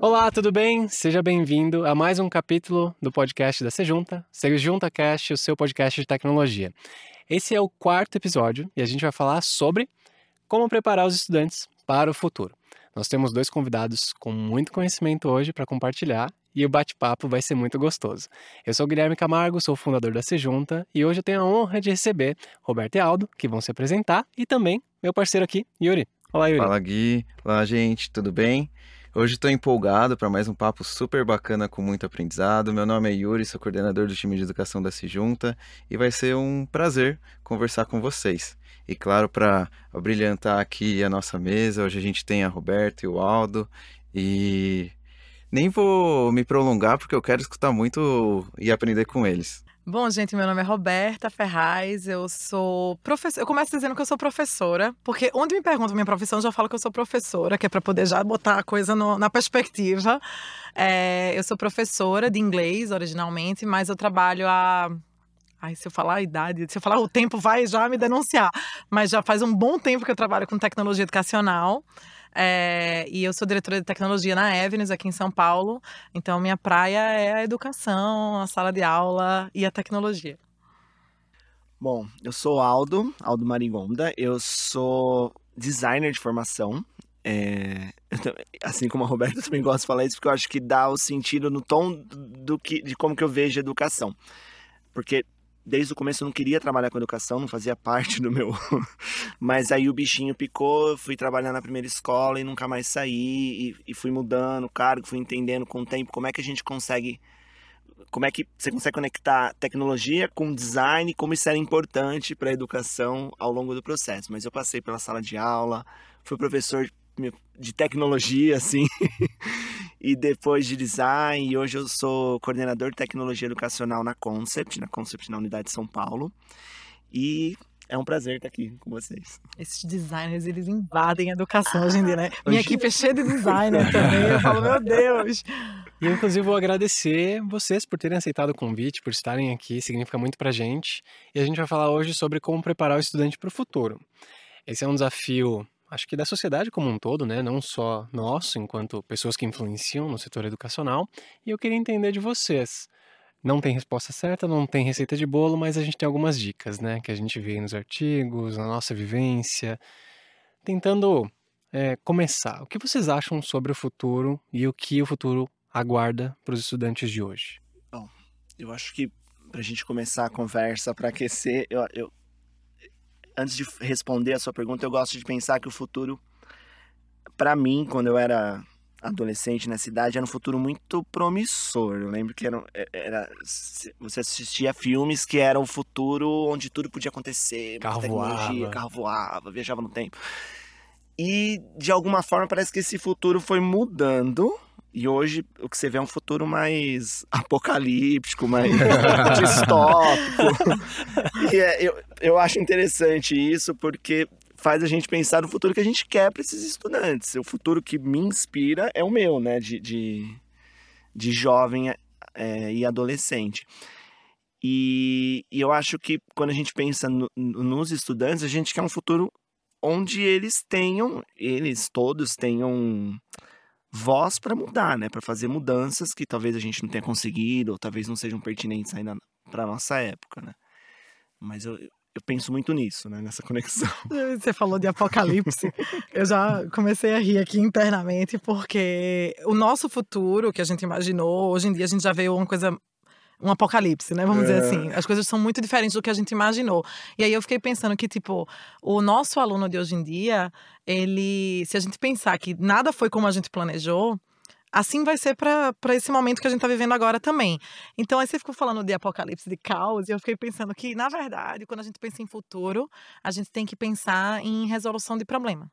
Olá, tudo bem? Seja bem-vindo a mais um capítulo do podcast da Sejunta, Sejunta Cast, o seu podcast de tecnologia. Esse é o quarto episódio e a gente vai falar sobre como preparar os estudantes para o futuro. Nós temos dois convidados com muito conhecimento hoje para compartilhar e o bate-papo vai ser muito gostoso. Eu sou Guilherme Camargo, sou fundador da Sejunta e hoje eu tenho a honra de receber Roberto e Aldo, que vão se apresentar, e também meu parceiro aqui, Yuri. Olá, Yuri. Fala, Gui. Olá, gente, tudo bem? Hoje estou empolgado para mais um papo super bacana com muito aprendizado. Meu nome é Yuri, sou coordenador do time de educação da Sejunta e vai ser um prazer conversar com vocês. E claro, para brilhantar aqui a nossa mesa, hoje a gente tem a Roberta e o Aldo e nem vou me prolongar porque eu quero escutar muito e aprender com eles. Bom, gente, meu nome é Roberta Ferraz, eu sou professora. Eu começo dizendo que eu sou professora, porque onde me perguntam minha profissão, eu já falo que eu sou professora, que é para poder já botar a coisa no, na perspectiva. É, eu sou professora de inglês originalmente, mas eu trabalho há Ai, se eu falar a idade, se eu falar o tempo, vai já me denunciar. Mas já faz um bom tempo que eu trabalho com tecnologia educacional. É, e eu sou diretora de tecnologia na Avenues, aqui em São Paulo. Então, minha praia é a educação, a sala de aula e a tecnologia. Bom, eu sou Aldo, Aldo Marigonda. Eu sou designer de formação. É, assim como a Roberta, eu também gosto de falar isso, porque eu acho que dá o sentido no tom do que, de como que eu vejo a educação. Porque desde o começo eu não queria trabalhar com educação, não fazia parte do meu. Mas aí o bichinho picou, fui trabalhar na primeira escola e nunca mais saí, e, e fui mudando o cargo, fui entendendo com o tempo como é que a gente consegue. Como é que você consegue conectar tecnologia com design, como isso era importante para a educação ao longo do processo. Mas eu passei pela sala de aula, fui professor de tecnologia, assim, e depois de design. E hoje eu sou coordenador de tecnologia educacional na Concept, na Concept na Unidade de São Paulo. E é um prazer estar aqui com vocês. Esses designers, eles invadem a educação hoje em dia, né? Minha equipe é cheia de designer também. Eu falo, meu Deus! E inclusive vou agradecer vocês por terem aceitado o convite, por estarem aqui, significa muito pra gente. E a gente vai falar hoje sobre como preparar o estudante para o futuro. Esse é um desafio acho que da sociedade como um todo, né? Não só nosso, enquanto pessoas que influenciam no setor educacional. E eu queria entender de vocês. Não tem resposta certa, não tem receita de bolo, mas a gente tem algumas dicas, né? Que a gente vê nos artigos, na nossa vivência. Tentando é, começar. O que vocês acham sobre o futuro e o que o futuro aguarda para os estudantes de hoje? Bom, eu acho que para a gente começar a conversa, para aquecer, eu, eu antes de responder a sua pergunta, eu gosto de pensar que o futuro, para mim, quando eu era adolescente nessa idade, era um futuro muito promissor. Eu lembro que era, é, era você assistia filmes que era o futuro onde tudo podia acontecer, carro tecnologia, voava. carro voava, viajava no tempo. E de alguma forma parece que esse futuro foi mudando e hoje o que você vê é um futuro mais apocalíptico, mais distópico. e é, eu, eu acho interessante isso porque faz a gente pensar no futuro que a gente quer para esses estudantes. O futuro que me inspira é o meu, né? De, de, de jovem é, e adolescente. E, e, eu acho que quando a gente pensa no, nos estudantes, a gente quer um futuro onde eles tenham, eles todos tenham voz para mudar, né? Para fazer mudanças que talvez a gente não tenha conseguido, ou talvez não sejam pertinentes ainda para nossa época, né? Mas eu, eu penso muito nisso, né? Nessa conexão. Você falou de apocalipse. eu já comecei a rir aqui internamente, porque o nosso futuro que a gente imaginou, hoje em dia a gente já vê uma coisa um apocalipse, né? Vamos é. dizer assim. As coisas são muito diferentes do que a gente imaginou. E aí eu fiquei pensando que, tipo, o nosso aluno de hoje em dia, ele. Se a gente pensar que nada foi como a gente planejou, assim vai ser para esse momento que a gente está vivendo agora também. Então, aí você ficou falando de apocalipse, de caos, e eu fiquei pensando que, na verdade, quando a gente pensa em futuro, a gente tem que pensar em resolução de problema,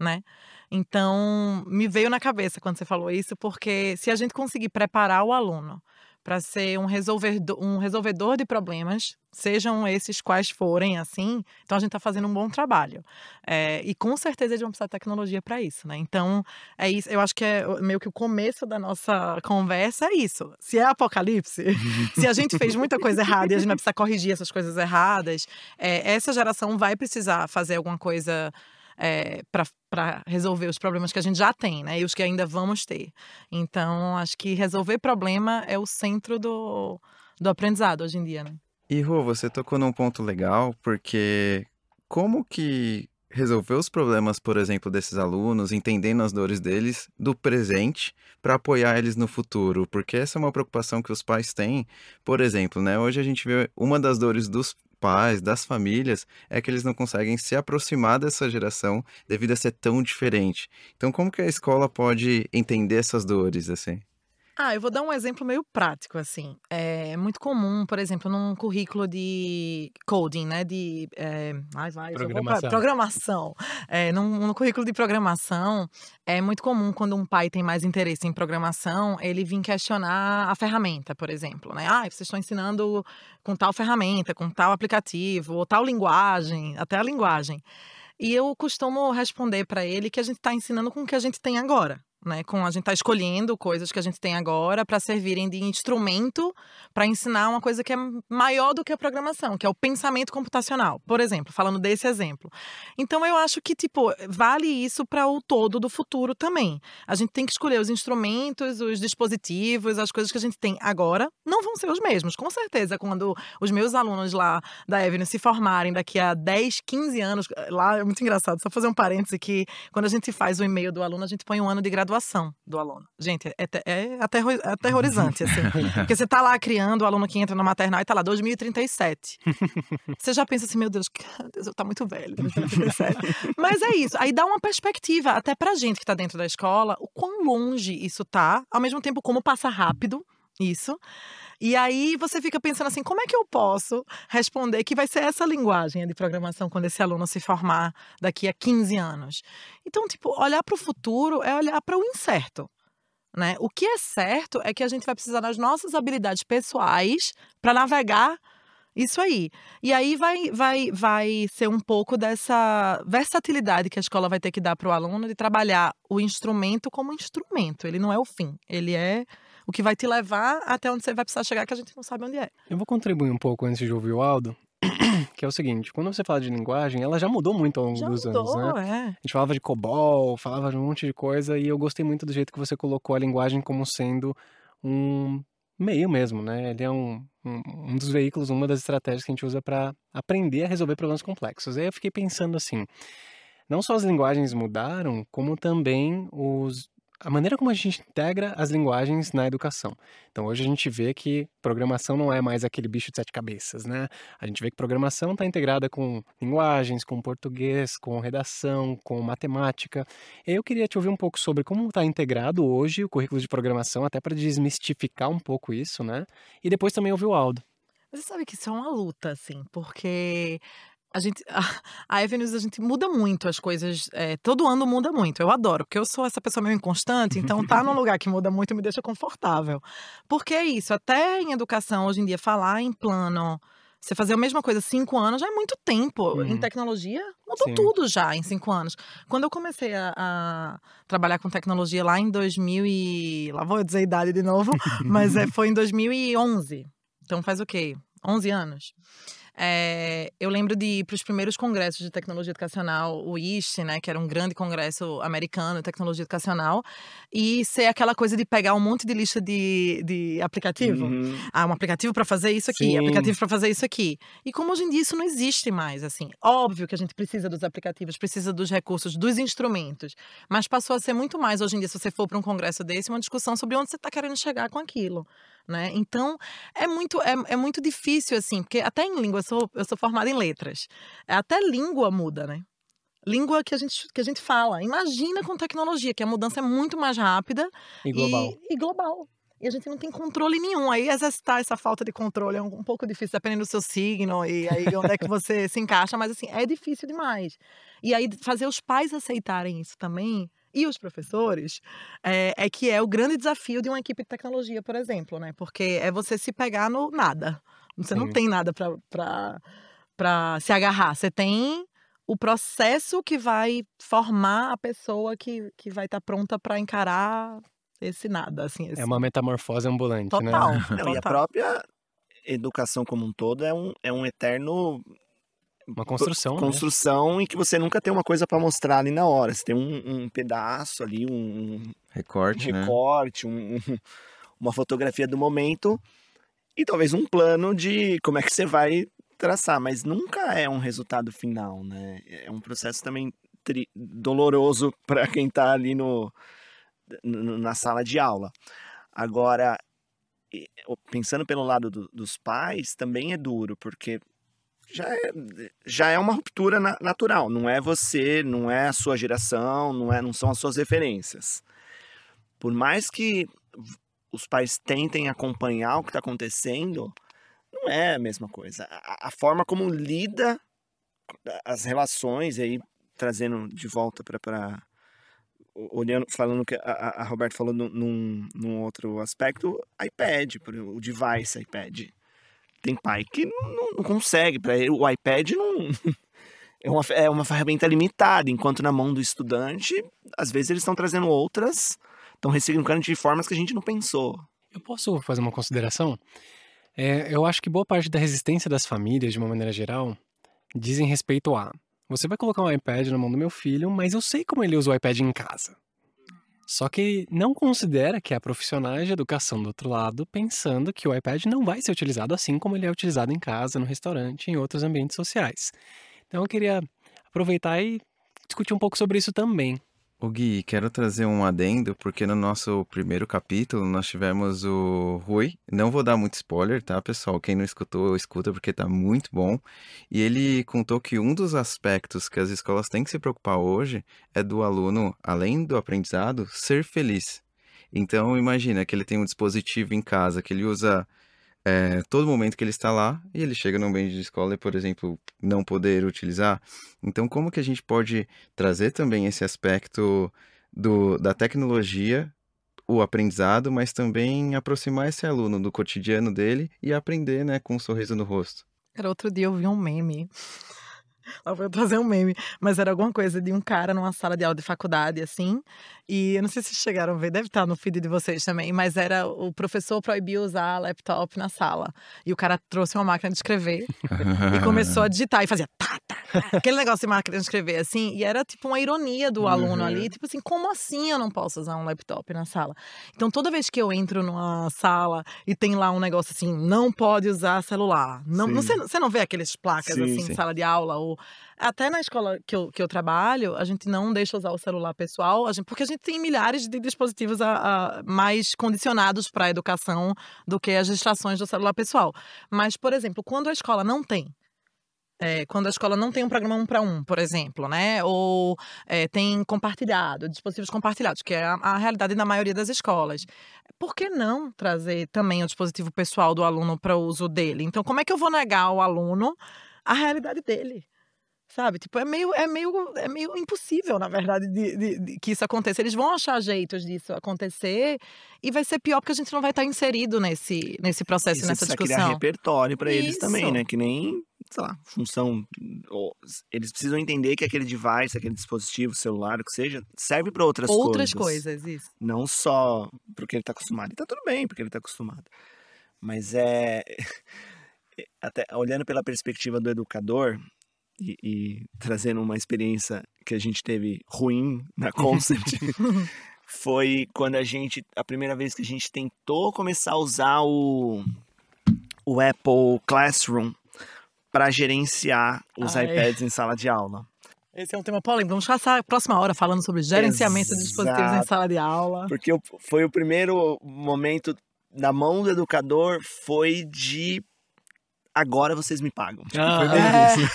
né? Então, me veio na cabeça quando você falou isso, porque se a gente conseguir preparar o aluno para ser um resolvedor, um resolvedor de problemas, sejam esses quais forem, assim, então a gente está fazendo um bom trabalho. É, e com certeza eles vão precisar de tecnologia para isso, né? Então, é isso. Eu acho que é meio que o começo da nossa conversa é isso. Se é apocalipse, se a gente fez muita coisa errada e a gente vai precisar corrigir essas coisas erradas, é, essa geração vai precisar fazer alguma coisa é, para resolver os problemas que a gente já tem, né? E os que ainda vamos ter. Então, acho que resolver problema é o centro do, do aprendizado hoje em dia, né? E, Rô, você tocou num ponto legal, porque como que resolver os problemas, por exemplo, desses alunos, entendendo as dores deles do presente para apoiar eles no futuro, porque essa é uma preocupação que os pais têm. Por exemplo, né, hoje a gente vê uma das dores dos pais, das famílias, é que eles não conseguem se aproximar dessa geração devido a ser tão diferente. Então, como que a escola pode entender essas dores assim? Ah, eu vou dar um exemplo meio prático, assim. É muito comum, por exemplo, num currículo de coding, né? De. É... Ai, vai, programação. Pra... programação. É, num, num, currículo de programação, é muito comum quando um pai tem mais interesse em programação, ele vir questionar a ferramenta, por exemplo, né? Ah, vocês estão ensinando com tal ferramenta, com tal aplicativo, ou tal linguagem, até a linguagem. E eu costumo responder para ele que a gente está ensinando com o que a gente tem agora né? Com a gente tá escolhendo coisas que a gente tem agora para servirem de instrumento para ensinar uma coisa que é maior do que a programação, que é o pensamento computacional, por exemplo, falando desse exemplo. Então eu acho que tipo vale isso para o todo do futuro também. A gente tem que escolher os instrumentos, os dispositivos, as coisas que a gente tem agora não vão ser os mesmos. Com certeza, quando os meus alunos lá da Evelyn se formarem daqui a 10, 15 anos, lá é muito engraçado, só fazer um parêntese aqui, quando a gente faz o e-mail do aluno, a gente põe um ano de graduação graduação do aluno. Gente, é, é aterrorizante, assim. Porque você tá lá criando o aluno que entra na maternal e tá lá, 2037. Você já pensa assim, meu Deus, Deus, eu tá muito velho, 2037. Mas é isso. Aí dá uma perspectiva, até pra gente que tá dentro da escola, o quão longe isso tá, ao mesmo tempo como passa rápido isso. E aí você fica pensando assim, como é que eu posso responder que vai ser essa linguagem de programação quando esse aluno se formar daqui a 15 anos? Então, tipo, olhar para o futuro é olhar para o incerto. Né? O que é certo é que a gente vai precisar das nossas habilidades pessoais para navegar isso aí. E aí vai, vai, vai ser um pouco dessa versatilidade que a escola vai ter que dar para o aluno de trabalhar o instrumento como instrumento. Ele não é o fim, ele é o que vai te levar até onde você vai precisar chegar, que a gente não sabe onde é. Eu vou contribuir um pouco antes de ouvir o Aldo, que é o seguinte, quando você fala de linguagem, ela já mudou muito ao longo já dos mudou, anos, né? É. A gente falava de COBOL, falava de um monte de coisa, e eu gostei muito do jeito que você colocou a linguagem como sendo um meio mesmo, né? Ele é um, um, um dos veículos, uma das estratégias que a gente usa para aprender a resolver problemas complexos. Aí eu fiquei pensando assim, não só as linguagens mudaram, como também os a maneira como a gente integra as linguagens na educação. Então, hoje a gente vê que programação não é mais aquele bicho de sete cabeças, né? A gente vê que programação está integrada com linguagens, com português, com redação, com matemática. Eu queria te ouvir um pouco sobre como está integrado hoje o currículo de programação, até para desmistificar um pouco isso, né? E depois também ouvir o Aldo. Você sabe que isso é uma luta, assim, porque a gente, a, a Avenues, a gente muda muito as coisas. É, todo ano muda muito. Eu adoro, porque eu sou essa pessoa meio inconstante, então tá num lugar que muda muito me deixa confortável. Porque é isso, até em educação, hoje em dia, falar em plano. Você fazer a mesma coisa cinco anos já é muito tempo. Uhum. Em tecnologia, mudou Sim. tudo já em cinco anos. Quando eu comecei a, a, trabalhar com tecnologia lá em 2000 e... Lá vou dizer a idade de novo. mas é, foi em 2011. Então faz o quê? 11 anos. É, eu lembro de ir para os primeiros congressos de tecnologia educacional, o IST, né, que era um grande congresso americano de tecnologia educacional, e ser aquela coisa de pegar um monte de lista de, de aplicativo. Uhum. Ah, um aplicativo para fazer isso aqui, Sim. aplicativo para fazer isso aqui. E como hoje em dia isso não existe mais, assim. Óbvio que a gente precisa dos aplicativos, precisa dos recursos, dos instrumentos, mas passou a ser muito mais hoje em dia, se você for para um congresso desse, uma discussão sobre onde você está querendo chegar com aquilo né? Então, é muito, é, é muito difícil, assim, porque até em língua, eu sou, eu sou formada em letras. Até língua muda, né? Língua que a, gente, que a gente fala. Imagina com tecnologia, que a mudança é muito mais rápida e global. E, e global. E a gente não tem controle nenhum. Aí exercitar essa falta de controle é um, um pouco difícil, dependendo do seu signo e aí onde é que você se encaixa, mas assim, é difícil demais. E aí fazer os pais aceitarem isso também e os professores, é, é, que é o grande desafio de uma equipe de tecnologia, por exemplo, né? Porque é você se pegar no nada. Você Sim. não tem nada para se agarrar. Você tem o processo que vai formar a pessoa que, que vai estar tá pronta para encarar esse nada. Assim, esse... É uma metamorfose ambulante, total, né? Não, total. E a própria educação como um todo é um, é um eterno uma construção. Né? Construção né? em que você nunca tem uma coisa para mostrar ali na hora. Você tem um, um pedaço ali, um recorte, um recorte, né? um, uma fotografia do momento e talvez um plano de como é que você vai traçar, mas nunca é um resultado final, né? É um processo também doloroso para quem está ali no, no, na sala de aula. Agora, pensando pelo lado do, dos pais, também é duro, porque já é, já é uma ruptura na, natural. Não é você, não é a sua geração, não, é, não são as suas referências. Por mais que os pais tentem acompanhar o que está acontecendo, não é a mesma coisa. A, a, forma como lida as relações, aí trazendo de volta para olhando, falando que a, a Roberta falou num, num outro aspecto, iPad, o device iPad. Tem pai que não, não consegue, para o iPad não é uma, é uma ferramenta limitada, enquanto na mão do estudante, às vezes eles estão trazendo outras, estão ressignificando de formas que a gente não pensou. Eu posso fazer uma consideração? É, eu acho que boa parte da resistência das famílias, de uma maneira geral, dizem respeito a você vai colocar um iPad na mão do meu filho, mas eu sei como ele usa o iPad em casa. Só que não considera que há profissionais de educação do outro lado pensando que o iPad não vai ser utilizado assim como ele é utilizado em casa, no restaurante, em outros ambientes sociais. Então eu queria aproveitar e discutir um pouco sobre isso também. O Gui, quero trazer um adendo, porque no nosso primeiro capítulo nós tivemos o Rui. Não vou dar muito spoiler, tá, pessoal? Quem não escutou, escuta porque tá muito bom. E ele contou que um dos aspectos que as escolas têm que se preocupar hoje é do aluno, além do aprendizado, ser feliz. Então, imagina que ele tem um dispositivo em casa que ele usa é, todo momento que ele está lá e ele chega num ambiente de escola e, por exemplo, não poder utilizar. Então, como que a gente pode trazer também esse aspecto do, da tecnologia, o aprendizado, mas também aproximar esse aluno do cotidiano dele e aprender, né, com um sorriso no rosto? Era outro dia eu vi um meme Ela foi trazer um meme, mas era alguma coisa de um cara numa sala de aula de faculdade, assim. E eu não sei se chegaram a ver, deve estar no feed de vocês também, mas era o professor proibiu usar laptop na sala. E o cara trouxe uma máquina de escrever e começou a digitar e fazia tá, tá, aquele negócio de máquina de escrever, assim. E era tipo uma ironia do aluno uhum. ali, tipo assim, como assim eu não posso usar um laptop na sala? Então toda vez que eu entro numa sala e tem lá um negócio assim, não pode usar celular. Não, você, você não vê aqueles placas sim, assim, sim. sala de aula ou até na escola que eu, que eu trabalho, a gente não deixa usar o celular pessoal, a gente, porque a gente tem milhares de dispositivos a, a mais condicionados para a educação do que as distrações do celular pessoal. Mas, por exemplo, quando a escola não tem é, quando a escola não tem um programa um para um, por exemplo, né? Ou é, tem compartilhado, dispositivos compartilhados, que é a, a, realidade na maioria das escolas. Por que não trazer também o dispositivo pessoal do aluno para o uso dele? Então, como é que eu vou negar ao aluno a realidade dele? Sabe? Tipo, é meio, é meio, é meio impossível, na verdade, de, de, de, que isso aconteça. Eles vão achar jeitos disso acontecer e vai ser pior porque a gente não vai estar inserido nesse, nesse processo, isso nessa discussão. criar repertório para eles também, né? Que nem, sei lá, função. Eles precisam entender que aquele device, aquele dispositivo, celular, o que seja, serve para outras, outras coisas. Outras coisas, isso. Não só porque ele está acostumado. E tá tudo bem porque ele está acostumado. Mas é. Até olhando pela perspectiva do educador, e, e, trazendo uma experiência que a gente teve ruim na Concept, foi quando a gente, a primeira vez que a gente tentou começar a usar o, o Apple Classroom para gerenciar os Ai. iPads em sala de aula. Esse é um tema polêmico. Vamos passar a próxima hora falando sobre gerenciamento Exato. de dispositivos em sala de aula. Porque foi o primeiro momento na mão do educador foi de agora vocês me pagam. Tipo, Ah, foi meio é. isso.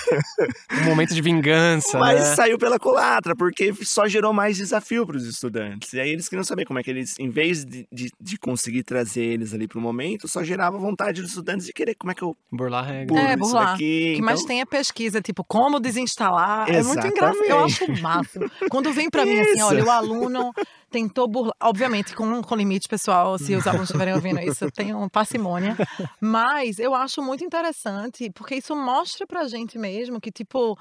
um momento de vingança, Mas né? saiu pela colatra, porque só gerou mais desafio para os estudantes. E aí eles queriam saber como é que eles, em vez de, de, de conseguir trazer eles ali para o momento, só gerava vontade dos estudantes de querer como é que eu Burlar a regra. É, burlar. daqui. O que mais tem é pesquisa, tipo, como desinstalar. É muito Exatamente. engraçado. Eu acho o máximo. Quando vem pra mim assim, olha, o aluno tentou burlar. Obviamente, com, com limite, pessoal, se os alunos estiverem ouvindo isso, eu tenho parcimônia. Mas eu acho muito interessante, porque isso mostra pra gente mesmo que, tipo.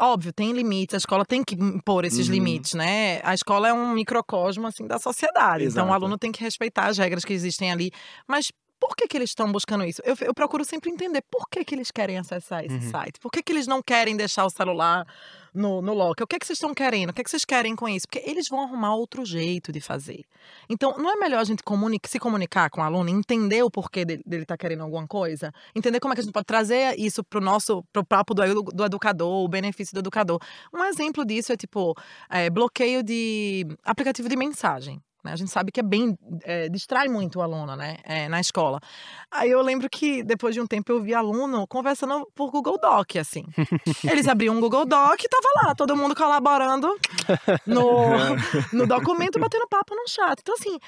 Óbvio, tem limites, a escola tem que impor esses Uhum. limites, né? A escola é um microcosmo, assim, da sociedade. Então, Exato. o aluno tem que respeitar as regras que existem ali. Mas por que, que eles estão buscando isso? Eu, eu procuro sempre entender por que, que eles querem acessar esse Uhum. site. Por que, que eles não querem deixar o celular no, no lock? O que, é que vocês estão querendo? O que, é que vocês querem com isso? Porque eles vão arrumar outro jeito de fazer. Então, não é melhor a gente se comunicar com o aluno, entender o porquê dele, dele tá querendo alguma coisa? Entender como é que a gente pode trazer isso pro nosso, pro papo do, do educador, o benefício do educador. Um exemplo disso é, tipo, é, bloqueio de aplicativo de mensagem. Né? A gente sabe que é bem. é, distrai muito o aluno, né? é, na escola. Aí eu lembro que depois de um tempo eu vi aluno conversando por Google Doc, assim. Eles abriam um Google Doc e tava lá, todo mundo colaborando no, no documento, batendo papo no chat. Então, assim.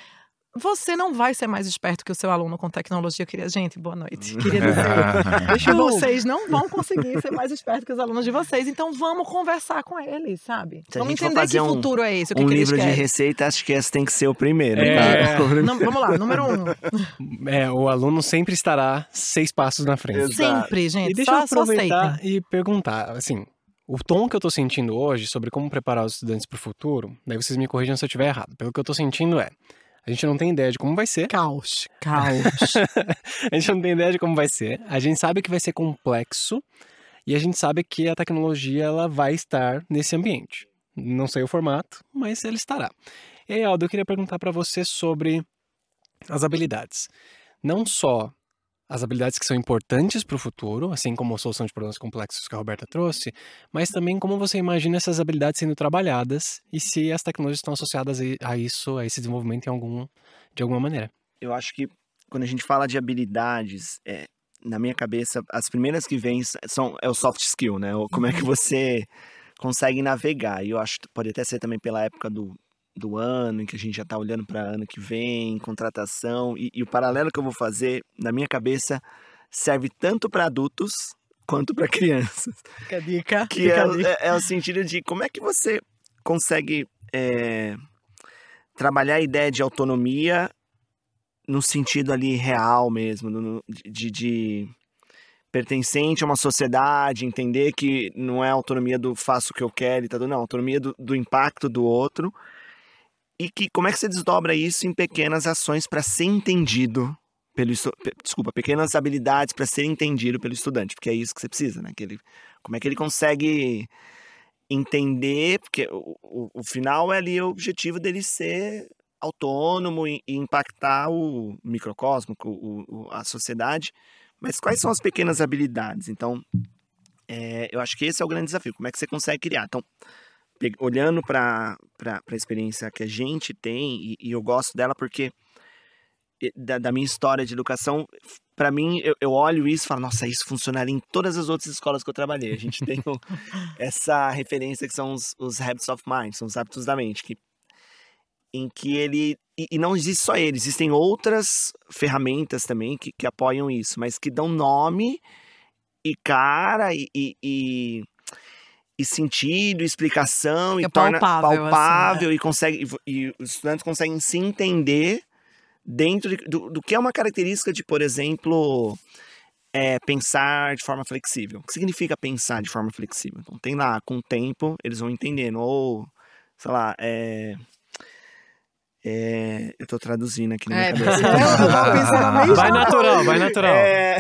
Você não vai ser mais esperto que o seu aluno com tecnologia. Eu queria, gente, boa noite. Queria dizer vocês não vão conseguir ser mais espertos que os alunos de vocês. Então vamos conversar com eles, sabe? Se vamos entender que um- futuro é esse, o que, um que livro de receita, acho que esse tem que ser o primeiro. É. tá? Não, vamos lá, número um. É, o aluno sempre estará seis passos na frente. Exato. Sempre, gente. E deixa só, eu só aproveitar e perguntar, assim, o tom que eu tô sentindo hoje sobre como preparar os estudantes para o futuro, daí vocês me corrijam se eu estiver errado. Pelo que eu tô sentindo é, a gente não tem ideia de como vai ser, Caos, caos. a gente não tem ideia de como vai ser, a gente sabe que vai ser complexo e a gente sabe que a tecnologia ela vai estar nesse ambiente. Não sei o formato, mas ela estará. E aí, Aldo, eu queria perguntar para você sobre as habilidades. Não só as habilidades que são importantes para o futuro, assim como a solução de problemas complexos que a Roberta trouxe, mas também como você imagina essas habilidades sendo trabalhadas e se as tecnologias estão associadas a isso, a esse desenvolvimento em algum, de alguma maneira. Eu acho que quando a gente fala de habilidades, é, na minha cabeça, as primeiras que vêm são é o soft skill, né? Como é que você consegue navegar. E eu acho que pode até ser também pela época do, do ano, em que a gente já está olhando para ano que vem, contratação. E, e o paralelo que eu vou fazer, na minha cabeça, serve tanto para adultos quanto para crianças. Fica dica. Que fica é, dica. é, é o sentido de como é que você consegue é, trabalhar a ideia de autonomia no sentido ali real mesmo, no- de, de pertencente a uma sociedade, entender que não é a autonomia do faço o que eu quero e tá, não, a autonomia do, do impacto do outro. E que como é que você desdobra isso em pequenas ações para ser entendido pelo desculpa, pequenas habilidades para ser entendido pelo estudante, porque é isso que você precisa, né? Que ele, como é que ele consegue entender, porque o, o, o final é ali o objetivo dele ser autônomo e, e impactar o microcosmo, o, a sociedade, mas quais são as pequenas habilidades? Então, é, eu acho que esse é o grande desafio, como é que você consegue criar? Então, olhando para a experiência que a gente tem, e, e eu gosto dela porque da, da minha história de educação, para mim, eu, eu olho isso e falo, nossa, isso funcionaria em todas as outras escolas que eu trabalhei. A gente tem o- essa referência que são os, os habits of mind, são os hábitos da mente, que, em que ele. E, e não existe só ele, existem outras ferramentas também que, que apoiam isso, mas que dão nome e cara e. e, e e sentido, explicação, Fica e torna palpável, assim, né? palpável e consegue e, e os estudantes conseguem se entender dentro de- do, do que é uma característica de, por exemplo, é, pensar de forma flexível. O que significa pensar de forma flexível? Então, tem lá, com o tempo, eles vão entendendo. Ou, sei lá, é. É, eu tô traduzindo aqui na minha É, cabeça. mesma Vai natural, vai natural. É,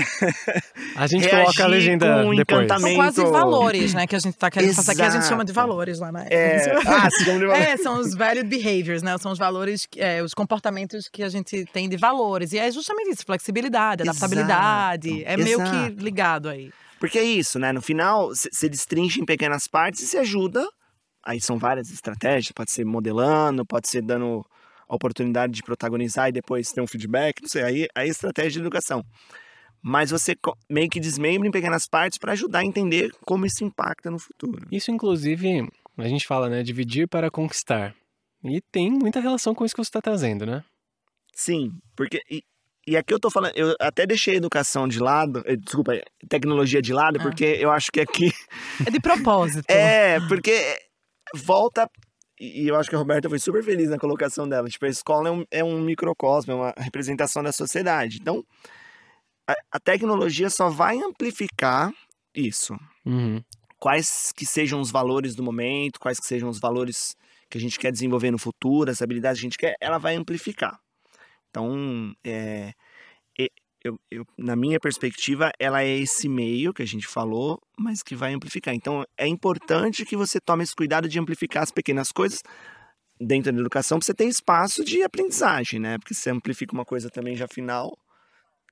A gente reagir coloca a legenda com depois. São quase valores, né? Que a gente tá querendo passar aqui. A gente chama de Exato. valores lá na é, ah, É, são os valued behaviors, né? São os valores, que- é, os comportamentos que a gente tem de valores. E é justamente isso, flexibilidade, Exato, adaptabilidade. É meio que exato. ligado aí. Porque é isso, né? No final, você destrincha em pequenas partes e se ajuda. Aí são várias estratégias, pode ser modelando, pode ser dando a oportunidade de protagonizar e depois ter um feedback, não sei, aí, é estratégia de educação. mas você meio que desmembra em pequenas partes para ajudar a entender como isso impacta no futuro. Isso, inclusive, a gente fala, né? Dividir para conquistar. E tem muita relação com isso que você está trazendo, né? Sim, porque. E, e aqui eu tô falando, eu até deixei a educação de lado, eh, desculpa, tecnologia de lado, ah. porque eu acho que aqui. É de propósito. é, porque volta. E eu acho que a Roberta foi super feliz na colocação dela. Tipo, a escola é um, é um microcosmo, é uma representação da sociedade. Então, a, a tecnologia só vai amplificar isso. Uhum. Quais que sejam os valores do momento, quais que sejam os valores que a gente quer desenvolver no futuro, as habilidades que a gente quer, ela vai amplificar. Então, é, eu, eu, na minha perspectiva, ela é esse meio que a gente falou, mas que vai amplificar. Então, é importante que você tome esse cuidado de amplificar as pequenas coisas dentro da educação, para você ter espaço de aprendizagem, né? Porque se você amplifica uma coisa também já final,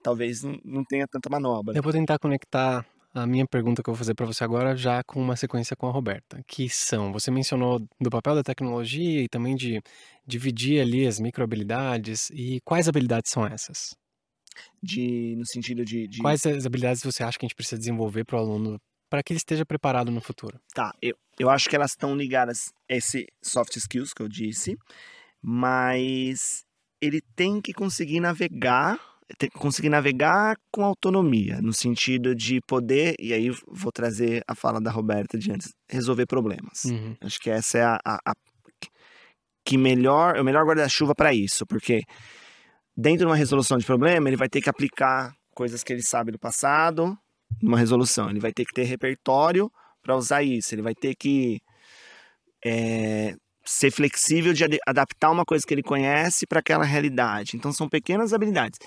talvez não tenha tanta manobra. Eu vou tentar conectar a minha pergunta que eu vou fazer para você agora já com uma sequência com a Roberta, que são, você mencionou do papel da tecnologia e também de dividir ali as microhabilidades e quais habilidades são essas? De, no sentido de, de... Quais as habilidades você acha que a gente precisa desenvolver para o aluno para que ele esteja preparado no futuro? Tá, eu, eu acho que elas estão ligadas a esse soft skills que eu disse, mas ele tem que conseguir navegar conseguir navegar com autonomia, no sentido de poder, e aí vou trazer a fala da Roberta de antes, resolver problemas. Uhum. Acho que essa é a, a, a que melhor, o melhor guarda-chuva para isso, porque dentro de uma resolução de problema, ele vai ter que aplicar coisas que ele sabe do passado numa resolução, ele vai ter que ter repertório para usar isso, ele vai ter que é, ser flexível de adaptar uma coisa que ele conhece para aquela realidade. Então são pequenas habilidades.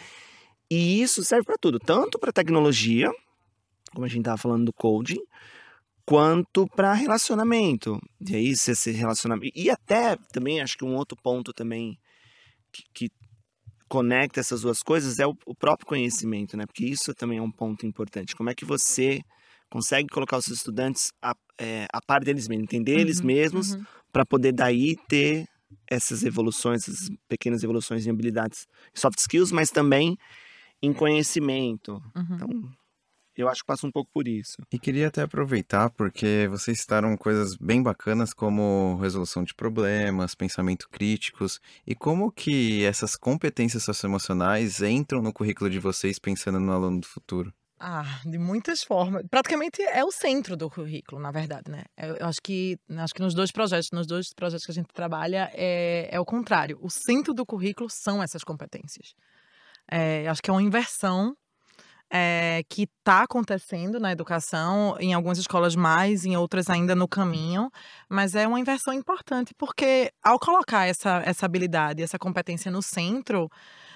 E isso serve para tudo, tanto para tecnologia, como a gente estava falando do coding, quanto para relacionamento. E aí, se esse relacionamento. E até também, acho que um outro ponto também que, que conecta essas duas coisas é o, o, próprio conhecimento, né? Porque isso também é um ponto importante. Como é que você consegue colocar os seus estudantes a, é, a par deles mesmos, entender uhum, eles mesmos, uhum. para poder daí ter essas evoluções, essas pequenas evoluções em habilidades, soft skills, mas também em conhecimento. Uhum. Então, eu acho que passa um pouco por isso. E queria até aproveitar, porque vocês citaram coisas bem bacanas como resolução de problemas, pensamento críticos, e como que essas competências socioemocionais entram no currículo de vocês pensando no aluno do futuro? Ah, de muitas formas. Praticamente é o centro do currículo, na verdade, né? Eu acho que, acho que nos dois projetos, nos dois projetos que a gente trabalha, é, é o contrário. O centro do currículo são essas competências. É, acho que é uma inversão é, que está acontecendo na educação, em algumas escolas mais, em outras ainda no caminho, mas é uma inversão importante, porque ao colocar essa, essa habilidade, essa competência no centro,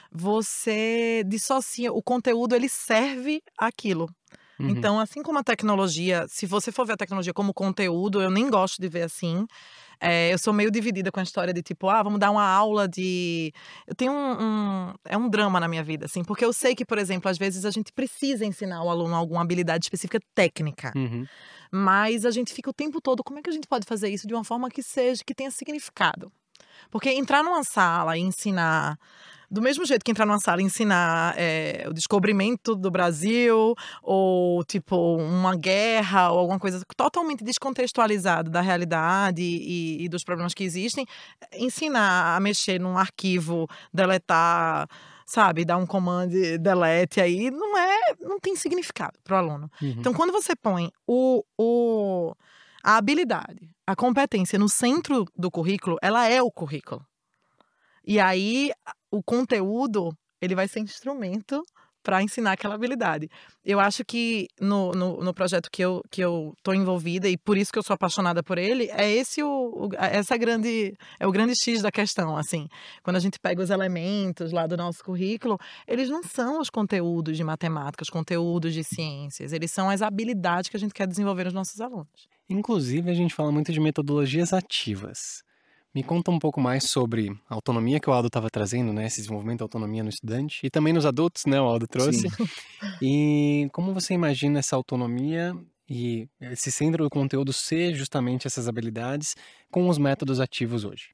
você dissocia, o conteúdo ele serve aquilo. Uhum. Então, assim como a tecnologia, se você for ver a tecnologia como conteúdo, eu nem gosto de ver assim. É, eu sou meio dividida com a história de tipo, ah, vamos dar uma aula de. Eu tenho um, um, É um drama na minha vida, assim, porque eu sei que, por exemplo, às vezes a gente precisa ensinar o aluno alguma habilidade específica técnica. Uhum. Mas a gente fica o tempo todo, como é que a gente pode fazer isso de uma forma que seja, que tenha significado? Porque entrar numa sala e ensinar do mesmo jeito que entrar numa sala e ensinar é, o descobrimento do Brasil, ou tipo uma guerra, ou alguma coisa totalmente descontextualizada da realidade e, e dos problemas que existem, ensinar a mexer num arquivo, deletar sabe, dar um comando delete aí, não é, não tem significado para o aluno. Uhum. Então, quando você põe o, o, a habilidade, a competência no centro do currículo, ela é o currículo. E aí o conteúdo ele vai ser instrumento para ensinar aquela habilidade. Eu acho que no, no, no, projeto que eu que eu tô envolvida e por isso que eu sou apaixonada por ele é esse o, o essa grande é o grande x da questão assim quando a gente pega os elementos lá do nosso currículo eles não são os conteúdos de matemática os conteúdos de ciências eles são as habilidades que a gente quer desenvolver nos nossos alunos inclusive a gente fala muito de metodologias ativas me conta um pouco mais sobre a autonomia que o Aldo estava trazendo, né? Esse desenvolvimento da autonomia no estudante e também nos adultos, né? O Aldo trouxe. Sim. E como você imagina essa autonomia e esse centro do conteúdo ser justamente essas habilidades com os métodos ativos hoje?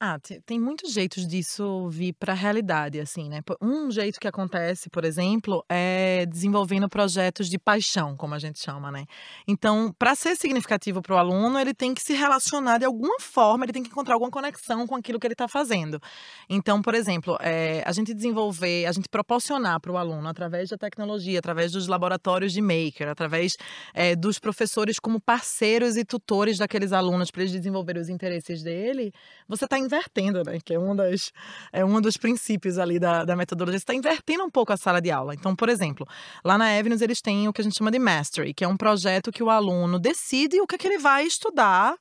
Ah, tem muitos jeitos disso vir para a realidade, assim, né? Um jeito que acontece, por exemplo, é desenvolvendo projetos de paixão, como a gente chama, né? Então, para ser significativo para o aluno, ele tem que se relacionar de alguma forma, ele tem que encontrar alguma conexão com aquilo que ele está fazendo. Então, por exemplo, é, a gente desenvolver, a gente proporcionar para o aluno, através da tecnologia, através dos laboratórios de maker, através é, dos professores como parceiros e tutores daqueles alunos para eles desenvolverem os interesses dele, você está invertendo, né? Que é um, das, é um dos princípios ali da, da metodologia. Você está invertendo um pouco a sala de aula. Então, por exemplo, lá na Avenues eles têm o que a gente chama de Mastery, que é um projeto que o aluno decide o que, é que ele vai estudar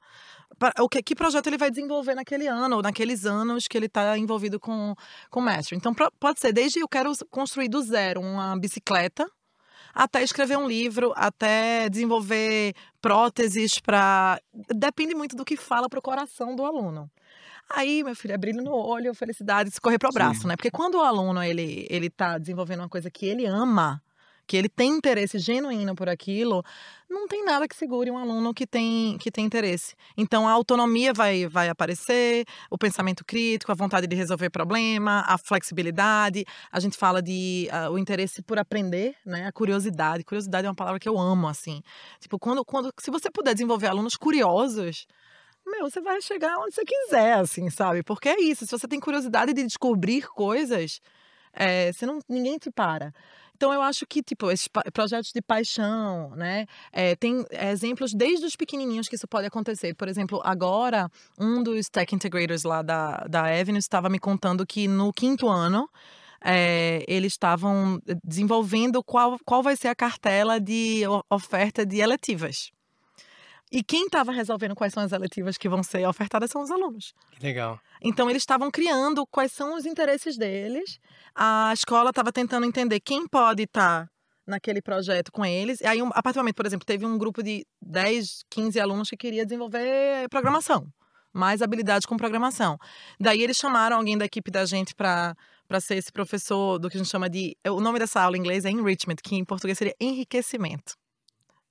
o que, que projeto ele vai desenvolver naquele ano ou naqueles anos que ele está envolvido com com Mastery. Então pode ser desde eu quero construir do zero uma bicicleta até escrever um livro, até desenvolver próteses para depende muito do que fala para o coração do aluno. Aí, meu filho, é brilho no olho, felicidade, se correr para o braço, Sim. né? Porque quando o aluno ele ele tá desenvolvendo uma coisa que ele ama, que ele tem interesse genuíno por aquilo, não tem nada que segure um aluno que tem, que tem interesse. Então a autonomia vai, vai aparecer, o pensamento crítico, a vontade de resolver problema, a flexibilidade. A gente fala de uh, o interesse por aprender, né? A curiosidade. Curiosidade é uma palavra que eu amo, assim. Tipo, quando, quando se você puder desenvolver alunos curiosos, meu, você vai chegar onde você quiser, assim, sabe? Porque é isso. Se você tem curiosidade de descobrir coisas, é, você não, ninguém te para. Então, eu acho que, tipo, esses projetos de paixão, né? É, tem exemplos desde os pequenininhos que isso pode acontecer. Por exemplo, agora, um dos tech integrators lá da, da Avenue estava me contando que no quinto ano, é, eles estavam desenvolvendo qual, qual vai ser a cartela de oferta de eletivas. E quem estava resolvendo quais são as eletivas que vão ser ofertadas são os alunos. Que legal. Então, eles estavam criando quais são os interesses deles. A escola estava tentando entender quem pode estar tá naquele projeto com eles. E aí, a partir do momento, por exemplo, teve um grupo de 10, 15 alunos que queria desenvolver programação, mais habilidades com programação. Daí, eles chamaram alguém da equipe da gente para para ser esse professor do que a gente chama de. O nome dessa aula em inglês é enrichment, que em português seria enriquecimento.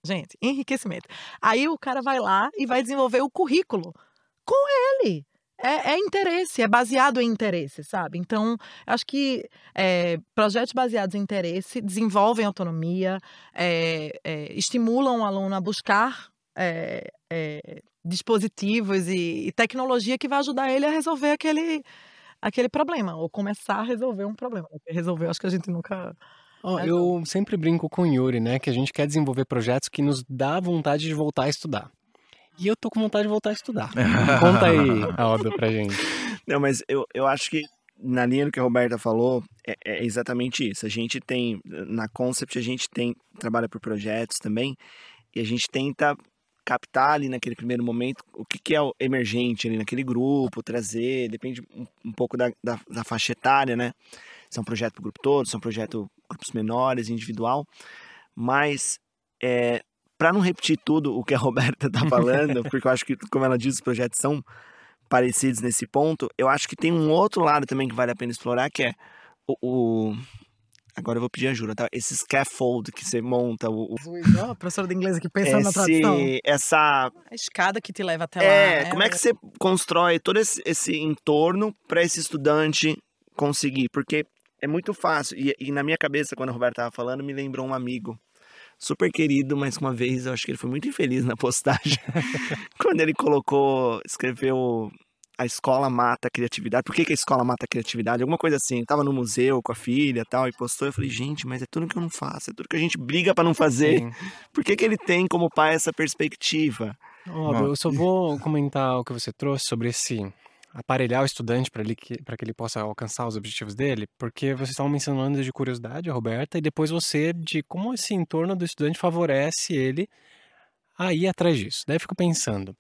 Gente, enriquecimento. Aí o cara vai lá e vai desenvolver o currículo com ele. É, é, interesse, é baseado em interesse, sabe? Então, acho que é, projetos baseados em interesse desenvolvem autonomia, é, estimulam o aluno a buscar dispositivos e, e, tecnologia que vai ajudar ele a resolver aquele, aquele problema, ou começar a resolver um problema. Resolver, acho que a gente nunca Oh, eu sempre brinco com o Yuri, né, que a gente quer desenvolver projetos que nos dá vontade de voltar a estudar. E eu tô com vontade de voltar a estudar. Conta aí, Aldo, pra gente. Não, mas eu, eu acho que na linha do que a Roberta falou, é, é, exatamente isso. A gente tem, na Concept, a gente tem, trabalha por projetos também, e a gente tenta captar ali naquele primeiro momento o que, que é o emergente ali naquele grupo, trazer, depende um, um pouco da, da, da, faixa etária, né? Se é um projeto para o grupo todo, se é um projeto grupos menores, individual, mas é, para não repetir tudo o que a Roberta está falando, porque eu acho que, como ela diz, os projetos são parecidos nesse ponto, eu acho que tem um outro lado também que vale a pena explorar, que é o, o Agora eu vou pedir ajuda, tá? Esse scaffold que você monta. O, o... Oh, professora de inglês aqui pensando esse, na tradução. Essa. A escada que te leva até é, lá. É, como é que você constrói todo esse, esse entorno para esse estudante conseguir? Porque é muito fácil. E, e, na minha cabeça, quando a Roberta tava falando, me lembrou um amigo super querido, mas uma vez eu acho que ele foi muito infeliz na postagem. quando ele colocou, escreveu a escola mata a criatividade. Por que, que a escola mata a criatividade? Alguma coisa assim. tava no museu com a filha tal, e postou. Eu falei, gente, mas é tudo que eu não faço, é tudo que a gente briga para não fazer. Sim. Por que, que ele tem como pai essa perspectiva? Óbvio, eu só vou comentar o que você trouxe sobre esse aparelhar o estudante para que, que ele possa alcançar os objetivos dele, porque vocês estavam mencionando de curiosidade, Roberta, e depois você de como esse entorno do estudante favorece ele a ir atrás disso. Daí fico pensando,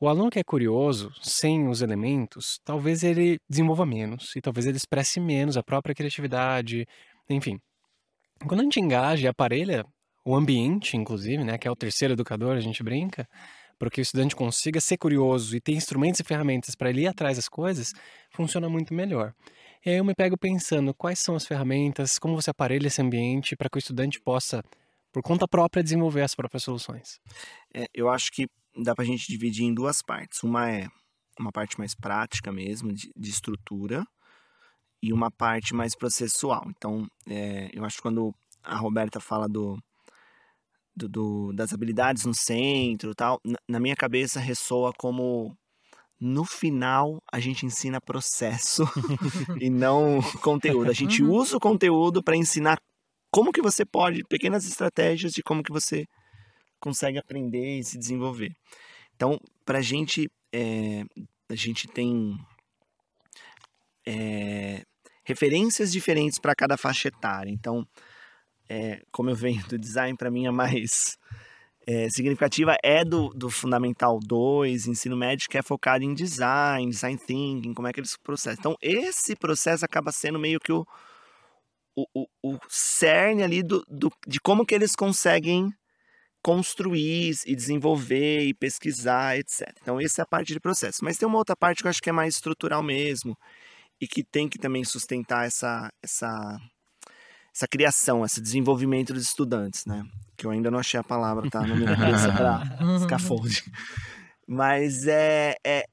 o aluno que é curioso, sem os elementos, talvez ele desenvolva menos, e talvez ele expresse menos a própria criatividade, enfim. Quando a gente engaja e aparelha o ambiente, inclusive, né, que é o terceiro educador, a gente brinca, para que o estudante consiga ser curioso e ter instrumentos e ferramentas para ele ir atrás das coisas, funciona muito melhor. E aí eu me pego pensando quais são as ferramentas, como você aparelha esse ambiente para que o estudante possa, por conta própria, desenvolver as próprias soluções. É, eu acho que dá para a gente dividir em duas partes. Uma é uma parte mais prática mesmo, de, de estrutura, e uma parte mais processual. Então, é, eu acho que quando a Roberta fala do, do, do das habilidades no centro tal, na, minha cabeça ressoa como no final a gente ensina processo e não conteúdo. A gente uhum. usa o conteúdo para ensinar como que você pode, pequenas estratégias de como que você consegue aprender e se desenvolver. Então, para a gente, é, a gente tem é, referências diferentes para cada faixa etária. Então, é, como eu venho do design, para mim é mais é, significativa é do, do Fundamental 2, ensino médio, que é focado em design, design thinking, como é que eles processam. Então, esse processo acaba sendo meio que o, o, o, o cerne ali do, do, de como que eles conseguem construir e desenvolver e pesquisar, etc. Então, essa é a parte de processo. Mas tem uma outra parte que eu acho que é mais estrutural mesmo e que tem que também sustentar essa, essa, essa criação, esse desenvolvimento dos estudantes, né? que eu ainda não achei a palavra, tá? Não me cabeça pra scaffolding. Mas é, é,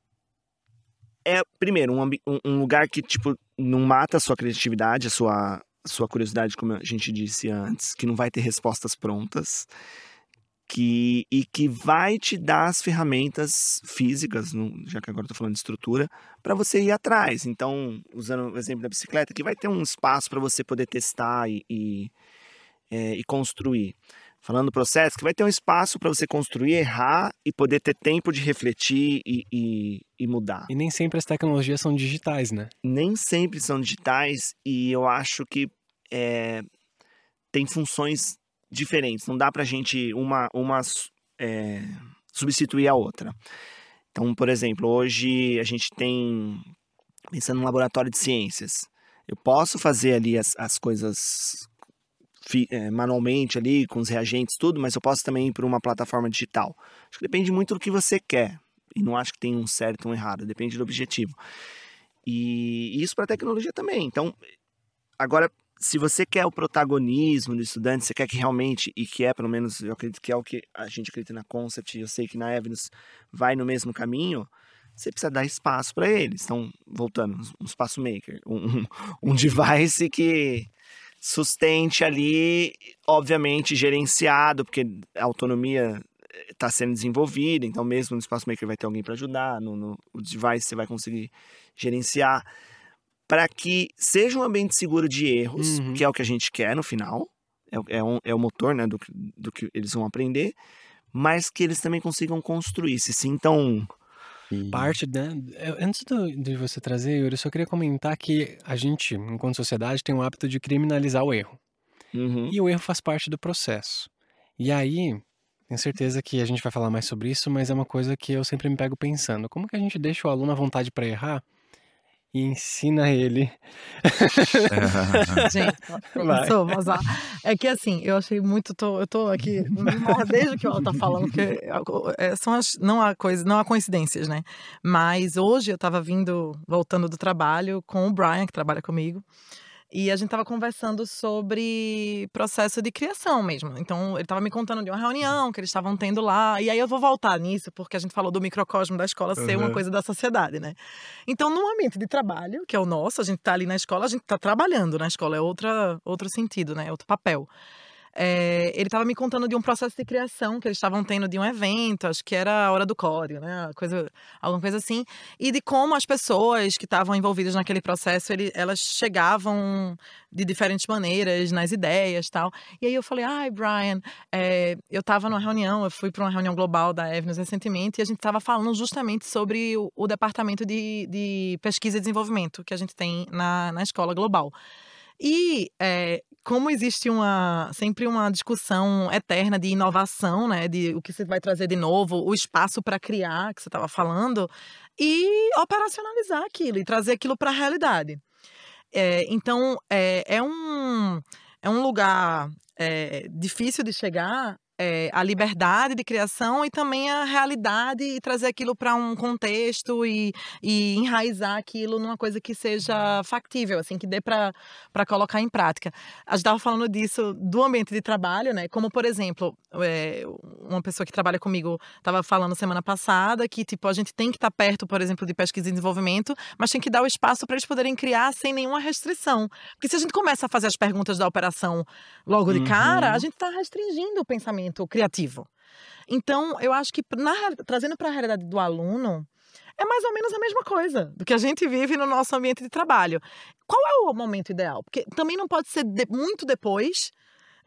é primeiro, um, um lugar que, tipo, não mata a sua criatividade, a sua, a sua curiosidade, como a gente disse antes, que não vai ter respostas prontas, que, e que vai te dar as ferramentas físicas, já que agora estou falando de estrutura, para você ir atrás. Então, usando o exemplo da bicicleta, que vai ter um espaço para você poder testar e, e, é, e construir falando do processo, que vai ter um espaço para você construir, errar e poder ter tempo de refletir e, e, e, mudar. E nem sempre as tecnologias são digitais, né? Nem sempre são digitais e eu acho que é, tem funções diferentes. Não dá para a gente uma, uma é, substituir a outra. Então, por exemplo, hoje a gente tem, pensando no laboratório de ciências, eu posso fazer ali as, as coisas é, manualmente ali, com os reagentes, tudo, mas eu posso também ir para uma plataforma digital. Acho que depende muito do que você quer. E não acho que tem um certo ou um errado, depende do objetivo. E isso para a tecnologia também. Então, agora, se você quer o protagonismo do estudante, você quer que realmente, e que é pelo menos, eu acredito que é o que a gente acredita na Concept, eu sei que na Evidence vai no mesmo caminho, você precisa dar espaço para eles. Então, voltando, um espaço maker, um, um device que sustente ali, obviamente gerenciado, porque a autonomia está eh, sendo desenvolvida, então mesmo no espaço maker vai ter alguém para ajudar, no, no device você vai conseguir gerenciar, para que seja um ambiente seguro de erros, uhum. que é o que a gente quer no final, é, é, um, é o motor né, do, do que eles vão aprender, mas que eles também consigam construir, se sintam. Parte, né? Antes do, de você trazer, Yuri, eu só queria comentar que a gente, enquanto sociedade, tem o hábito de criminalizar o erro. Uhum. E o erro faz parte do processo. E aí, tenho certeza que a gente vai falar mais sobre isso, mas é uma coisa que eu sempre me pego pensando. Como que a gente deixa o aluno à vontade para errar e ensina ele. Gente, professor, mas é que assim, eu achei muito, tô, eu tô aqui desde que ela tá falando que é, são as, não há coisa, não há coincidências, né? Mas hoje eu tava vindo, voltando do trabalho com o Brian, que trabalha comigo. E a gente estava conversando sobre processo de criação mesmo. Então, ele estava me contando de uma reunião que eles estavam tendo lá. E aí eu vou voltar nisso, porque a gente falou do microcosmo da escola ser uhum. uma coisa da sociedade, né? Então, no ambiente de trabalho, que é o nosso, a gente está ali na escola, a gente está trabalhando na escola, é outra, outro sentido, né? É outro papel. É, ele estava me contando de um processo de criação que eles estavam tendo de um evento, acho que era a hora do código, né? Coisa, alguma coisa assim. E de como as pessoas que estavam envolvidas naquele processo, ele, elas chegavam de diferentes maneiras nas ideias tal. E aí eu falei, ai, Brian, é, eu estava numa reunião, eu fui para uma reunião global da Evnos recentemente e a gente estava falando justamente sobre o, o departamento de, de, pesquisa e desenvolvimento que a gente tem na, na escola global. E é, como existe uma sempre uma discussão eterna de inovação, né, de o que você vai trazer de novo, o espaço para criar, que você estava falando, e operacionalizar aquilo e trazer aquilo para a realidade. É, então é, é, um é um lugar é, difícil de chegar é, a liberdade de criação e também a realidade e trazer aquilo para um contexto e, e enraizar aquilo numa coisa que seja factível, assim, que dê para colocar em prática. A gente estava falando disso do ambiente de trabalho, né? Como, por exemplo, é, uma pessoa que trabalha comigo estava falando semana passada que, tipo, a gente tem que estar tá perto, por exemplo, de pesquisa e desenvolvimento, mas tem que dar o espaço para eles poderem criar sem nenhuma restrição. Porque se a gente começa a fazer as perguntas da operação logo de uhum. cara, a gente está restringindo o pensamento criativo. Então, eu acho que na, trazendo para a realidade do aluno, é mais ou menos a mesma coisa do que a gente vive no nosso ambiente de trabalho. Qual é o momento ideal? Porque também não pode ser de, muito depois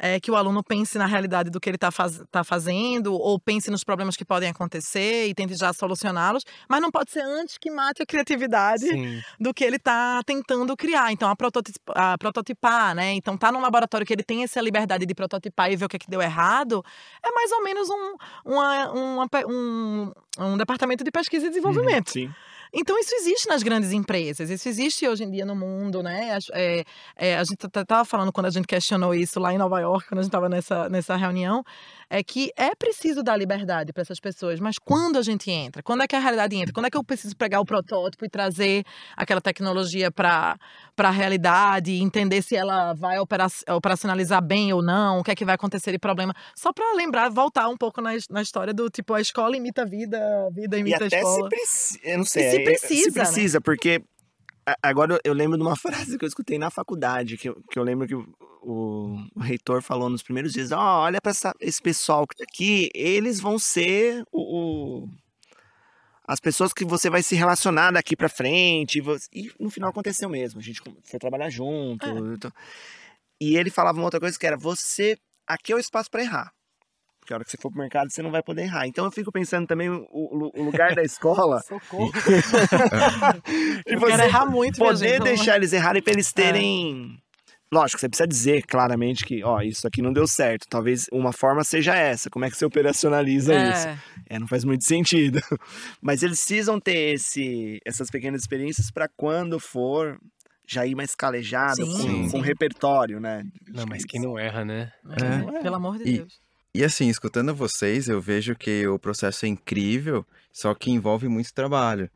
é, que o aluno pense na realidade do que ele está faz, tá fazendo, ou pense nos problemas que podem acontecer e tente já solucioná-los, mas não pode ser antes que mate a criatividade Sim. do que ele está tentando criar. Então, a, prototipar, a prototipar, né? Então, tá num laboratório que ele tem essa liberdade de prototipar e ver o que, é que deu errado, é mais ou menos um, uma, uma, um, um departamento de pesquisa e uhum, desenvolvimento. Sim. Então, isso existe nas grandes empresas, isso existe hoje em dia no mundo, né? É, é, a gente estava falando quando a gente questionou isso lá em Nova York, quando a gente estava nessa, nessa reunião, é que é preciso dar liberdade para essas pessoas, mas quando a gente entra? Quando é que a realidade entra? Quando é que eu preciso pegar o protótipo e trazer aquela tecnologia para a realidade e entender se ela vai operacionalizar bem ou não, o que é que vai acontecer de problema? Só para lembrar, voltar um pouco na, na história do tipo, a escola imita a vida, a vida imita e até a escola. Se eu não sei, se precisa. Se precisa, né? porque agora eu lembro de uma frase que eu escutei na faculdade, que eu, que eu lembro que o, o, o reitor falou nos primeiros dias: oh, olha para esse pessoal que tá aqui, eles vão ser o, o, as pessoas que você vai se relacionar daqui para frente. E, você... e, no final aconteceu mesmo, a gente foi trabalhar junto. É. Então... E ele falava uma outra coisa que era: você, aqui é o espaço para errar. Porque a hora que você for pro mercado, você não vai poder errar. Então eu fico pensando também o, o lugar da escola. Socorro. e você quero errar muito, Poder deixar eles errarem para eles é. terem. É. Lógico, você precisa dizer claramente que, ó, isso aqui não deu certo. Talvez uma forma seja essa. Como é que você operacionaliza é. isso? É, não faz muito sentido. Mas eles precisam ter esse, essas pequenas experiências para quando for já ir mais calejado, sim, com, sim. com repertório, né? Não, mas quem não erra, né? É. Pelo amor de e, Deus. E assim, escutando vocês, eu vejo que o processo é incrível, só que envolve muito trabalho.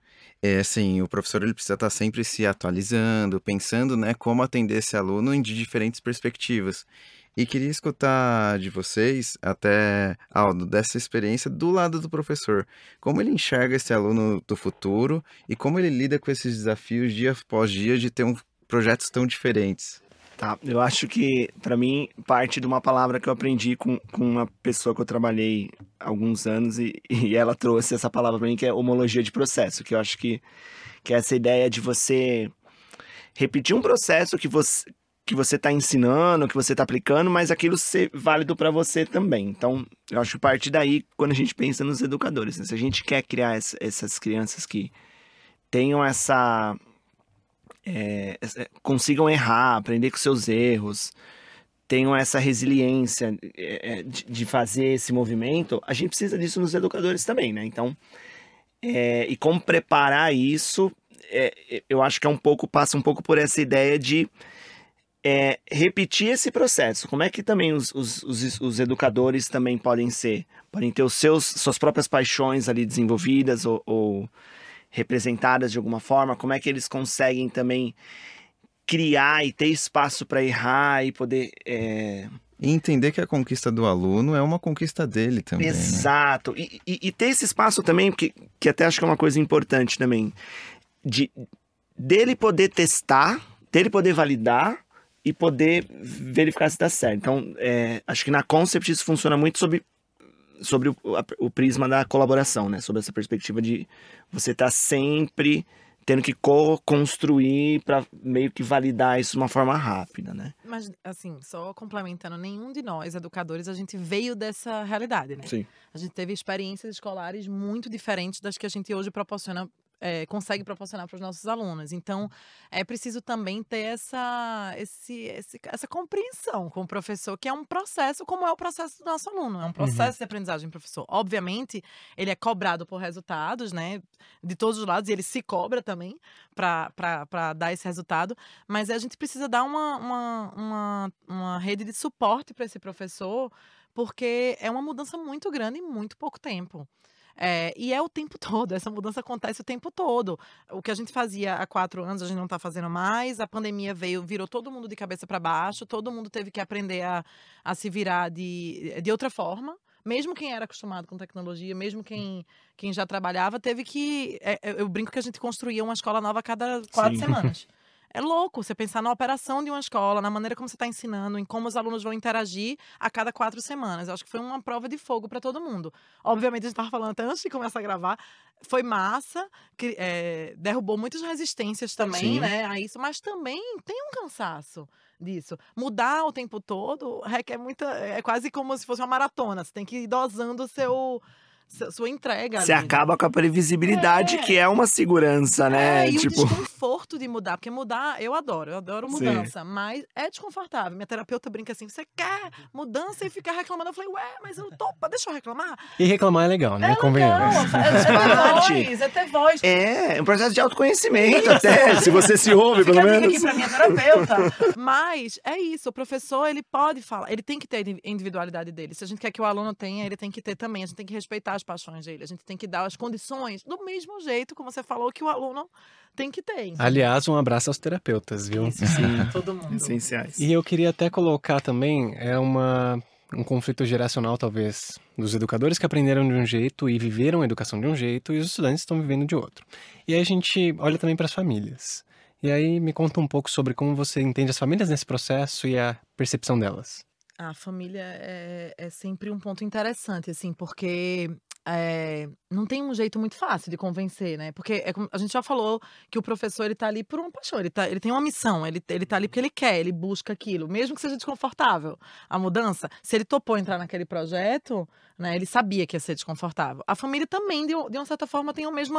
É assim, o professor ele precisa estar sempre se atualizando, pensando, né, como atender esse aluno de diferentes perspectivas. E queria escutar de vocês, até, Aldo, dessa experiência do lado do professor. Como ele enxerga esse aluno do futuro e como ele lida com esses desafios dia após dia de ter um, projetos tão diferentes. Tá, eu acho que, para mim, parte de uma palavra que eu aprendi com, com uma pessoa que eu trabalhei há alguns anos e, e ela trouxe essa palavra para mim, que é homologia de processo, que eu acho que, que é essa ideia de você repetir um processo que você que você está ensinando, que você está aplicando, mas aquilo ser válido para você também. Então, eu acho que parte daí, quando a gente pensa nos educadores, né? se a gente quer criar essas crianças que tenham essa é, é, consigam errar, aprender com seus erros, tenham essa resiliência é, é, de, fazer esse movimento, a gente precisa disso nos educadores também, né? Então, é, e como preparar isso, é, eu acho que é um pouco, passa um pouco por essa ideia de repetir esse processo. Como é que também os, os, os, os, educadores também podem ser? Podem ter os seus, suas próprias paixões ali desenvolvidas ou, ou representadas de alguma forma? Como é que eles conseguem também criar e ter espaço para errar e poder. É... E entender que a conquista do aluno é uma conquista dele também. Né? Exato. Né? E, e, e, ter esse espaço também, que, que até acho que é uma coisa importante também, de dele poder testar, dele poder validar e poder verificar se dá certo. Então, é, acho que na Concept isso funciona muito sobre sobre o, a, o prisma da colaboração, né? Sobre essa perspectiva de você estar tá sempre tendo que co-construir para meio que validar isso de uma forma rápida, né? Mas, assim, só complementando, nenhum de nós, educadores, a gente veio dessa realidade, né? Sim. A gente teve experiências escolares muito diferentes das que a gente hoje proporciona é, consegue proporcionar para os nossos alunos. Então, é preciso também ter essa, esse, esse, essa compreensão com o professor, que é um processo, como é o processo do nosso aluno. É um uhum. processo uhum. de aprendizagem, professor. Obviamente, ele é cobrado por resultados, né? De todos os lados, e ele se cobra também para dar esse resultado, mas a gente precisa dar uma, uma, uma, uma rede de suporte para esse professor porque é uma mudança muito grande em muito pouco tempo. É, e é o tempo todo, essa mudança acontece o tempo todo. O que a gente fazia há quatro anos, a gente não está fazendo mais. A pandemia veio, virou todo mundo de cabeça para baixo, todo mundo teve que aprender a, a se virar de, de outra forma mesmo quem era acostumado com tecnologia, mesmo quem, quem já trabalhava, teve que. É, eu brinco que a gente construía uma escola nova a cada quatro Sim. semanas. É louco você pensar na operação de uma escola, na maneira como você está ensinando, em como os alunos vão interagir a cada quatro semanas. Eu acho que foi uma prova de fogo para todo mundo. Obviamente, a gente estava falando até antes de começar a gravar, foi massa, que, é, derrubou muitas resistências também, Sim. né, a isso, mas também tem um cansaço disso. Mudar o tempo todo requer muita. É quase como se fosse uma maratona. Você tem que ir dosando o seu sua entrega. Você acaba com a previsibilidade, é. que é uma segurança, né? É, e tipo... o desconforto de mudar. Porque mudar, eu adoro, eu adoro mudança. Sim. Mas é desconfortável. Minha terapeuta brinca assim: você quer mudança e ficar reclamando? Eu falei, ué, mas eu tô. Deixa eu reclamar. E reclamar é legal, né? É Convenhamos. É, é, ter voz, é ter voz. É, é um processo de autoconhecimento, até. se você se ouve, pelo menos. aqui pra minha terapeuta. Mas é isso, o professor, ele pode falar, ele tem que ter a individualidade dele. Se a gente quer que o aluno tenha, ele tem que ter também. A gente tem que respeitar as paixões dele. A gente tem que dar as condições do mesmo jeito, como você falou, que o aluno tem que ter. Aliás, um abraço aos terapeutas, viu? Sim, todo mundo. Essenciais. E eu queria até colocar também, é uma um conflito geracional, talvez, dos educadores que aprenderam de um jeito e viveram a educação de um jeito e os estudantes estão vivendo de outro. E aí a gente olha também para as famílias. E aí me conta um pouco sobre como você entende as famílias nesse processo e a percepção delas. A família é, é sempre um ponto interessante, assim, porque é, não tem um jeito muito fácil de convencer, né? Porque é, a gente já falou que o professor ele tá ali por uma paixão, ele, tá, ele tem uma missão, ele, ele tá ali porque ele quer, ele busca aquilo, mesmo que seja desconfortável a mudança. Se ele topou entrar naquele projeto, né, ele sabia que ia ser desconfortável. A família também, de, de uma certa forma, tem o mesmo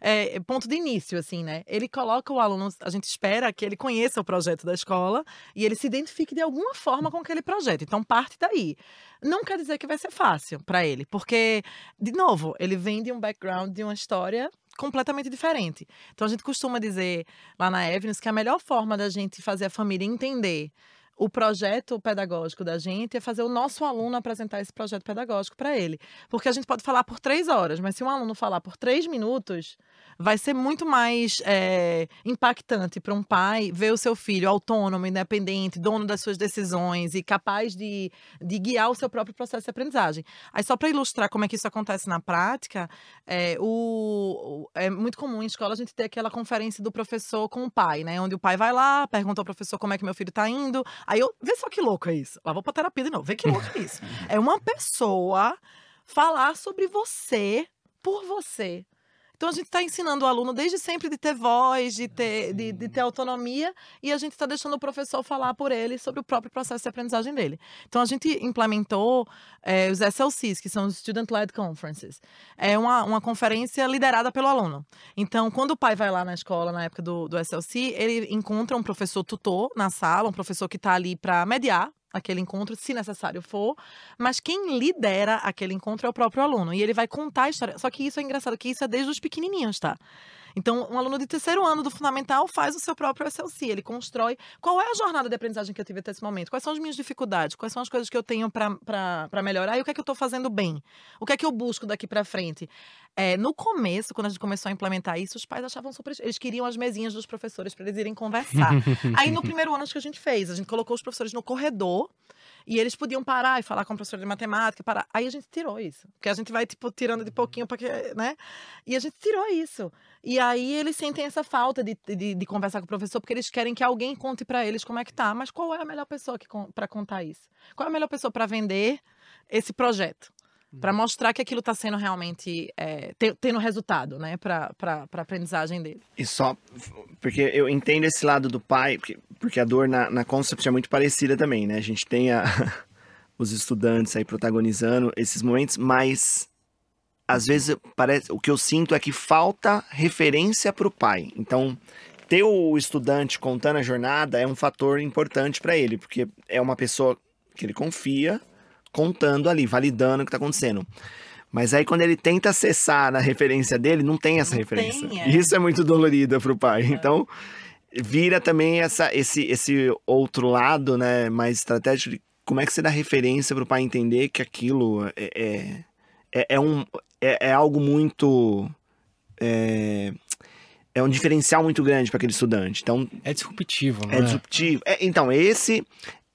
é, ponto de início, assim, né? Ele coloca o aluno, a gente espera que ele conheça o projeto da escola e ele se identifique de alguma forma com aquele projeto. Então, parte daí. Não quer dizer que vai ser fácil para ele, porque, de novo, ele vem de um background, de uma história completamente diferente. Então a gente costuma dizer lá na Evans que a melhor forma da gente fazer a família entender o projeto pedagógico da gente é fazer o nosso aluno apresentar esse projeto pedagógico para ele. Porque a gente pode falar por três horas, mas se um aluno falar por três minutos, vai ser muito mais é, impactante para um pai ver o seu filho autônomo, independente, dono das suas decisões e capaz de, de guiar o seu próprio processo de aprendizagem. Aí, só para ilustrar como é que isso acontece na prática, é, o, é muito comum em escola a gente ter aquela conferência do professor com o pai, né? Onde o pai vai lá, pergunta ao professor como é que meu filho está indo. Aí eu, vê só que louco é isso. Lá vou para terapia de novo, vê que louco é isso. É uma pessoa falar sobre você por você. Então a gente está ensinando o aluno desde sempre de ter voz, de ter, de, de ter autonomia, e a gente está deixando o professor falar por ele sobre o próprio processo de aprendizagem dele. Então a gente implementou é, os SLCs, que são os Student Led Conferences. É uma, uma conferência liderada pelo aluno. Então, quando o pai vai lá na escola, na época do, do SLC, ele encontra um professor tutor na sala, um professor que está ali para mediar aquele encontro, se necessário for, mas quem lidera aquele encontro é o próprio aluno e ele vai contar a história. Só que isso é engraçado, que isso é desde os pequenininhos, tá? Então, um aluno de terceiro ano do fundamental faz o seu próprio SLC, ele constrói qual é a jornada de aprendizagem que eu tive até esse momento, quais são as minhas dificuldades, quais são as coisas que eu tenho para melhorar e o que é que eu estou fazendo bem, o que é que eu busco daqui para frente. É, no começo, quando a gente começou a implementar isso, os pais achavam super. Eles queriam as mesinhas dos professores para eles irem conversar. Aí, no primeiro ano, acho que a gente fez, a gente colocou os professores no corredor e eles podiam parar e falar com o professor de matemática, parar. Aí a gente tirou isso. Porque a gente vai, tipo, tirando de pouquinho para que, né? E a gente tirou isso. E aí eles sentem essa falta de, de, de conversar com o professor, porque eles querem que alguém conte para eles como é que tá. Mas qual é a melhor pessoa para contar isso? Qual é a melhor pessoa para vender esse projeto? Para uhum. mostrar que aquilo está sendo realmente é, tendo resultado, né, para a aprendizagem dele. E só porque eu entendo esse lado do pai, porque, porque a dor na, na concept é muito parecida também, né? A gente tem a, os estudantes aí protagonizando esses momentos, mas às vezes parece o que eu sinto é que falta referência para o pai. Então ter o estudante contando a jornada é um fator importante para ele, porque é uma pessoa que ele confia contando ali, validando o que está acontecendo. Mas aí quando ele tenta acessar na referência dele, não tem essa não referência. Tem, é. Isso é muito dolorido para o pai. É. Então, vira também essa, esse, esse outro lado, né, mais estratégico de como é que você dá referência para o pai entender que aquilo é, é, é, é um, é, é, algo muito. É, é um diferencial muito grande para aquele estudante. Então, é disruptivo, não é? É disruptivo. É, então, esse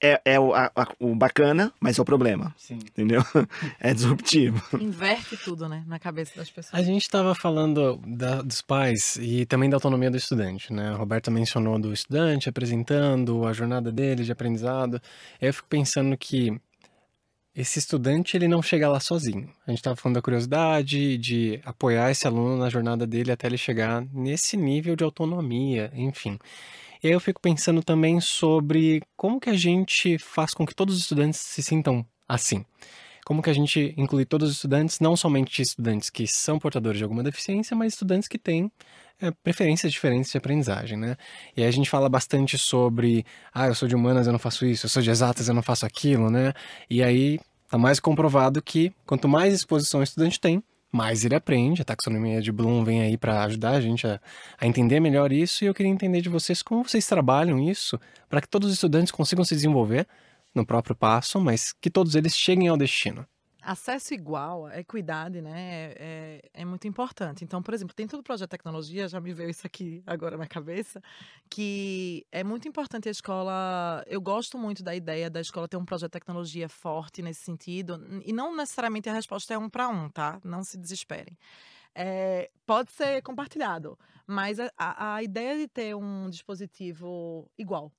é, é o, a, o, bacana, mas é o problema. Sim. Entendeu? É disruptivo. Inverte tudo, né? Na cabeça das pessoas. A gente estava falando da, dos pais e também da autonomia do estudante, né? A Roberta mencionou do estudante apresentando a jornada dele de aprendizado. Eu fico pensando que esse estudante ele não chega lá sozinho. A gente estava falando da curiosidade, de apoiar esse aluno na jornada dele até ele chegar nesse nível de autonomia, enfim. Eu fico pensando também sobre como que a gente faz com que todos os estudantes se sintam assim. Como que a gente inclui todos os estudantes, não somente estudantes que são portadores de alguma deficiência, mas estudantes que têm é, preferências diferentes de aprendizagem, né? E aí a gente fala bastante sobre, ah, eu sou de humanas, eu não faço isso, eu sou de exatas, eu não faço aquilo, né? E aí tá mais comprovado que quanto mais exposição o estudante tem, mais ele aprende. A taxonomia de Bloom vem aí para ajudar a gente a, a, entender melhor isso. E eu queria entender de vocês como vocês trabalham isso para que todos os estudantes consigam se desenvolver no próprio passo, mas que todos eles cheguem ao destino acesso igual, equidade, né, é, é, muito importante. Então, por exemplo, tem todo o projeto de tecnologia, já me veio isso aqui agora na cabeça, que é muito importante a escola. Eu gosto muito da ideia da escola ter um projeto de tecnologia forte nesse sentido, e não necessariamente a resposta é um para um, tá? Não se desesperem. É, pode ser compartilhado, mas a, a ideia de ter um dispositivo igual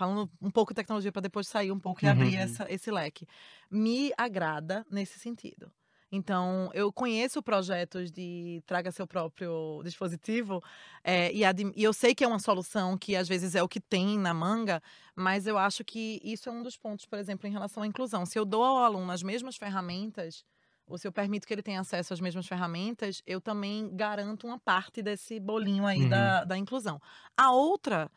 falando um pouco de tecnologia para depois sair um pouco e uhum. abrir essa, esse leque, me agrada nesse sentido. Então, eu conheço projetos de traga seu próprio dispositivo é, e, e, eu sei que é uma solução que às vezes é o que tem na manga, mas eu acho que isso é um dos pontos, por exemplo, em relação à inclusão. Se eu dou ao aluno as mesmas ferramentas, ou se eu permito que ele tenha acesso às mesmas ferramentas, eu também garanto uma parte desse bolinho aí uhum. da, da inclusão. A outra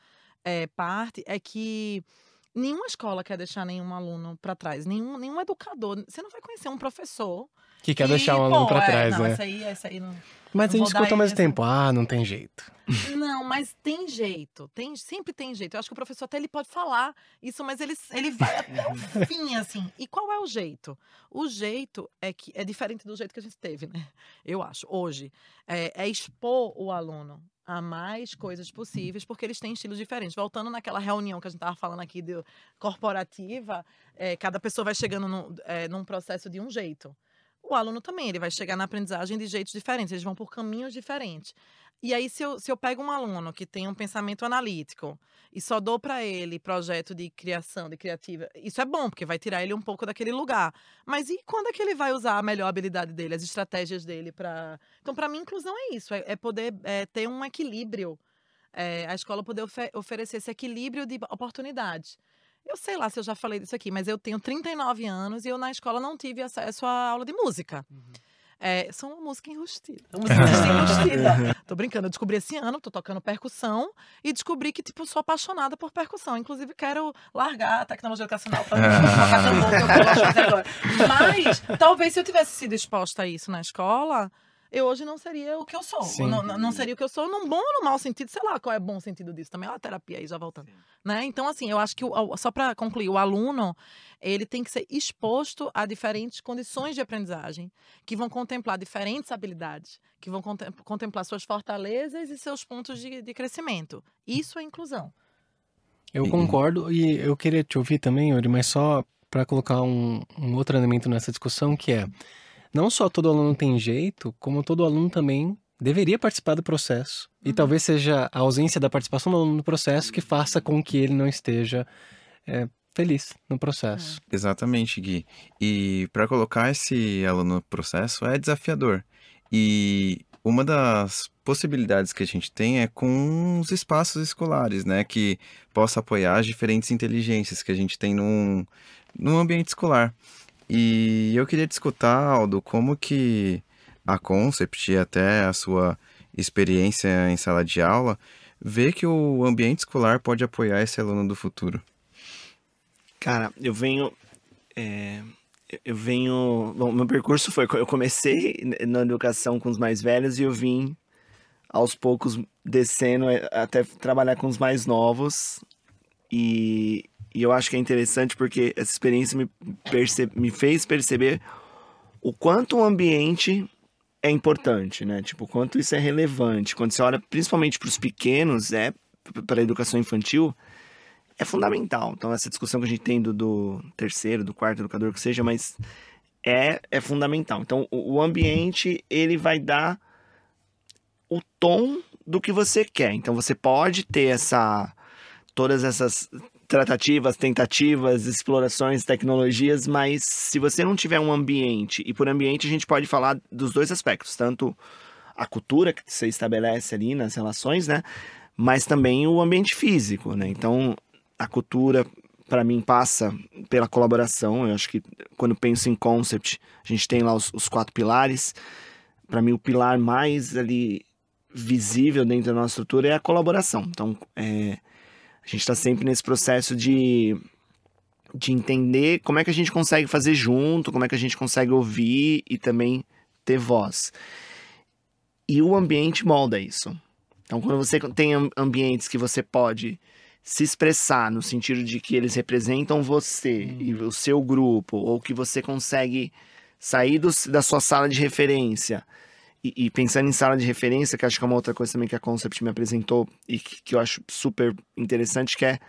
é, parte é que nenhuma escola quer deixar nenhum aluno para trás, nenhum, nenhum educador. Você não vai conhecer um professor que quer deixar um aluno para é, trás, não, né? Essa aí, essa aí não. Mas não a gente escuta ao mesmo tempo, ah, não tem jeito. Não, mas tem jeito, tem, sempre tem jeito. Eu acho que o professor até ele pode falar isso, mas ele, ele vai até o fim, assim. E qual é o jeito? O jeito é que é diferente do jeito que a gente teve, né? Eu acho, hoje. É, é expor o aluno a mais coisas possíveis, porque eles têm estilos diferentes. Voltando naquela reunião que a gente estava falando aqui de corporativa, é, cada pessoa vai chegando no, é, num processo de um jeito. O aluno também, ele vai chegar na aprendizagem de jeitos diferentes, eles vão por caminhos diferentes. E aí, se eu, se eu pego um aluno que tem um pensamento analítico e só dou para ele projeto de criação, de criativa, isso é bom, porque vai tirar ele um pouco daquele lugar. Mas e quando é que ele vai usar a melhor habilidade dele, as estratégias dele para. Então, para mim, inclusão é isso: é, é poder é, ter um equilíbrio. É, a escola poder ofer oferecer esse equilíbrio de oportunidades. Eu sei lá se eu já falei disso aqui, mas eu tenho 39 anos e eu na escola não tive acesso à aula de música. Uhum. É, são uma música enrustida. Uma música enrustida. tô brincando, eu descobri esse ano, tô tocando percussão e descobri que, tipo, sou apaixonada por percussão. Inclusive, quero largar a tecnologia educacional pra tocar tambor, que eu gosto de fazer agora. Mas, talvez se eu tivesse sido exposta a isso na escola, eu hoje não seria o que eu sou. Não, não, seria o que eu sou num bom ou no mau sentido, sei lá qual é o bom sentido disso. Também é uma terapia aí, já voltando. Né? Então, assim, eu acho que, o, só para concluir, o aluno, ele tem que ser exposto a diferentes condições de aprendizagem, que vão contemplar diferentes habilidades, que vão contemplar suas fortalezas e seus pontos de, de crescimento. Isso é inclusão. Eu concordo e eu queria te ouvir também, Yuri, mas só para colocar um, um outro elemento nessa discussão, que é não só todo aluno tem jeito, como todo aluno também deveria participar do processo. Uhum. E talvez seja a ausência da participação do aluno no processo que faça com que ele não esteja é, feliz no processo. É. Exatamente, Gui. E para colocar esse aluno no processo é desafiador. E uma das possibilidades que a gente tem é com os espaços escolares, né? Que possa apoiar as diferentes inteligências que a gente tem num, num ambiente escolar. E eu queria te escutar, Aldo, como que a Concept e até a sua experiência em sala de aula vê que o ambiente escolar pode apoiar esse aluno do futuro. Cara, eu venho. É, eu venho. Bom, meu percurso foi. Eu comecei na educação com os mais velhos e eu vim aos poucos descendo até trabalhar com os mais novos. E, E eu acho que é interessante porque essa experiência me, perce... me fez perceber o quanto o ambiente é importante, né? Tipo, quanto isso é relevante. Quando você olha principalmente para os pequenos, é para a educação infantil, é fundamental. Então, essa discussão que a gente tem do, do terceiro, do quarto educador, que seja, mas é, é fundamental. Então, o, o ambiente, ele vai dar o tom do que você quer. Então, você pode ter essa todas essas tratativas, tentativas, explorações, tecnologias, mas se você não tiver um ambiente, e por ambiente a gente pode falar dos dois aspectos, tanto a cultura que você estabelece ali nas relações, né? Mas também o ambiente físico, né? Então, a cultura para mim passa pela colaboração. Eu acho que quando penso em concept, a gente tem lá os, os quatro pilares. Para mim, o pilar mais ali visível dentro da nossa estrutura é a colaboração. Então, é, a gente está sempre nesse processo de, de entender como é que a gente consegue fazer junto, como é que a gente consegue ouvir e também ter voz. E o ambiente molda isso. Então, quando você tem ambientes que você pode se expressar no sentido de que eles representam você hum. e o seu grupo, ou que você consegue sair do, da sua sala de referência e, e, pensando em sala de referência, que acho que é uma outra coisa também que a Concept me apresentou e que, que eu acho super interessante, que é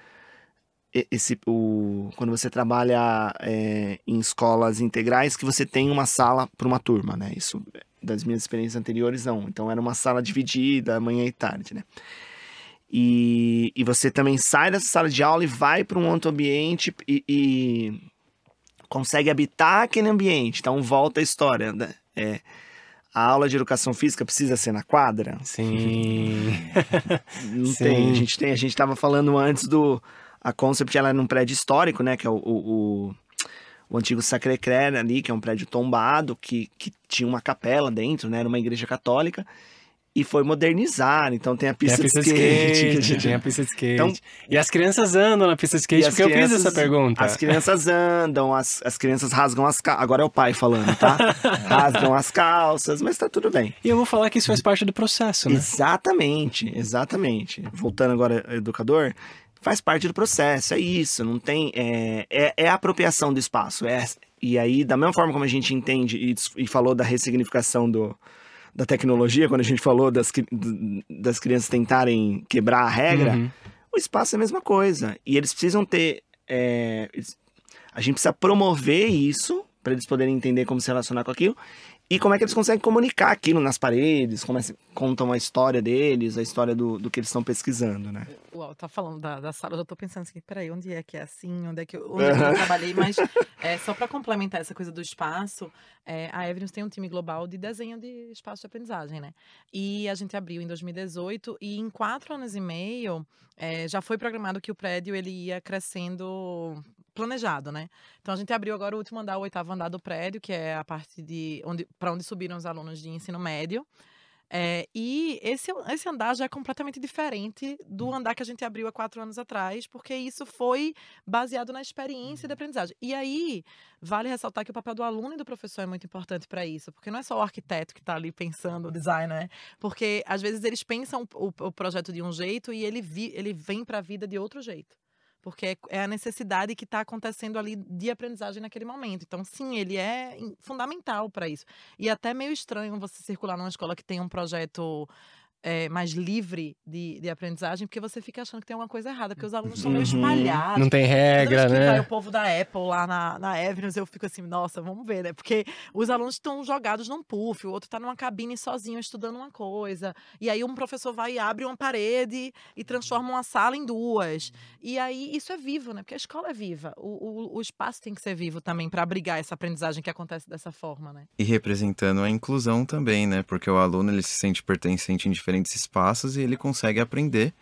esse, o, quando você trabalha é, em escolas integrais, que você tem uma sala para uma turma, né? Isso das minhas experiências anteriores, não. Então era uma sala dividida, manhã e tarde, né? E, e você também sai dessa sala de aula e vai para um outro ambiente e, e, consegue habitar aquele ambiente. Então volta a história, né? É, a aula de educação física precisa ser na quadra? Sim. Não Sim. tem. A gente tem, a gente estava falando antes do a Concept, ela é num prédio histórico, né, que é o, o, o, o antigo Sacré-Cœur ali, que é um prédio tombado, que, que tinha uma capela dentro, né, era uma igreja católica e foi modernizar. Então tem a pista, tem a pista de skate. skate tem a pista de skate. Então, e as crianças andam na pista de skate, porque crianças, eu fiz essa pergunta. As crianças andam, as, as crianças rasgam as calças. Agora é o pai falando, tá? rasgam as calças, mas tá tudo bem. E eu vou falar que isso faz parte do processo, né? Exatamente, exatamente. Voltando agora ao educador, faz parte do processo, é isso, não tem. É, é, é a apropriação do espaço. É, e aí, da mesma forma como a gente entende e, e falou da ressignificação do da tecnologia, quando a gente falou das, das crianças tentarem quebrar a regra, uhum. o espaço é a mesma coisa. E eles precisam ter. É, a gente precisa promover isso para eles poderem entender como se relacionar com aquilo e como é que eles conseguem comunicar aquilo nas paredes, como é, contam a história deles, a história do, do que eles estão pesquisando, né? Uau, tá falando da, da sala, eu já tô pensando assim, peraí, onde é que é assim, onde é que, onde é que eu trabalhei, mas é, só para complementar essa coisa do espaço, é, a Everest tem um time global de desenho de espaço de aprendizagem, né? E a gente abriu em 2018 e em quatro anos e meio é, já foi programado que o prédio ele ia crescendo planejado, né? Então a gente abriu agora o último andar, o oitavo andar do prédio, que é a parte de onde para onde subiram os alunos de ensino médio. É, e esse, esse andar já é completamente diferente do andar que a gente abriu há quatro anos atrás, porque isso foi baseado na experiência de uhum. aprendizagem. E aí, vale ressaltar que o papel do aluno e do professor é muito importante para isso, porque não é só o arquiteto que está ali pensando o design, né? Porque às vezes eles pensam o, o projeto de um jeito e ele, vi, ele vem para a vida de outro jeito porque é a necessidade que está acontecendo ali de aprendizagem naquele momento. Então, sim, ele é fundamental para isso. E é até meio estranho você circular numa escola que tem um projeto é, mais livre de, de aprendizagem, porque você fica achando que tem alguma coisa errada, porque os alunos estão meio uhum. espalhados. Não tem regra, né? Vai o povo da Apple lá na, na Everest, eu fico assim, nossa, vamos ver, né? Porque os alunos estão jogados num puff, o outro está numa cabine sozinho estudando uma coisa, e aí um professor vai e abre uma parede e transforma uma sala em duas. E aí isso é vivo, né? Porque a escola é viva. O, o, o espaço tem que ser vivo também para abrigar essa aprendizagem que acontece dessa forma, né? E representando a inclusão também, né? Porque o aluno ele se sente pertencente em diferentes diferentes espaços e ele consegue aprender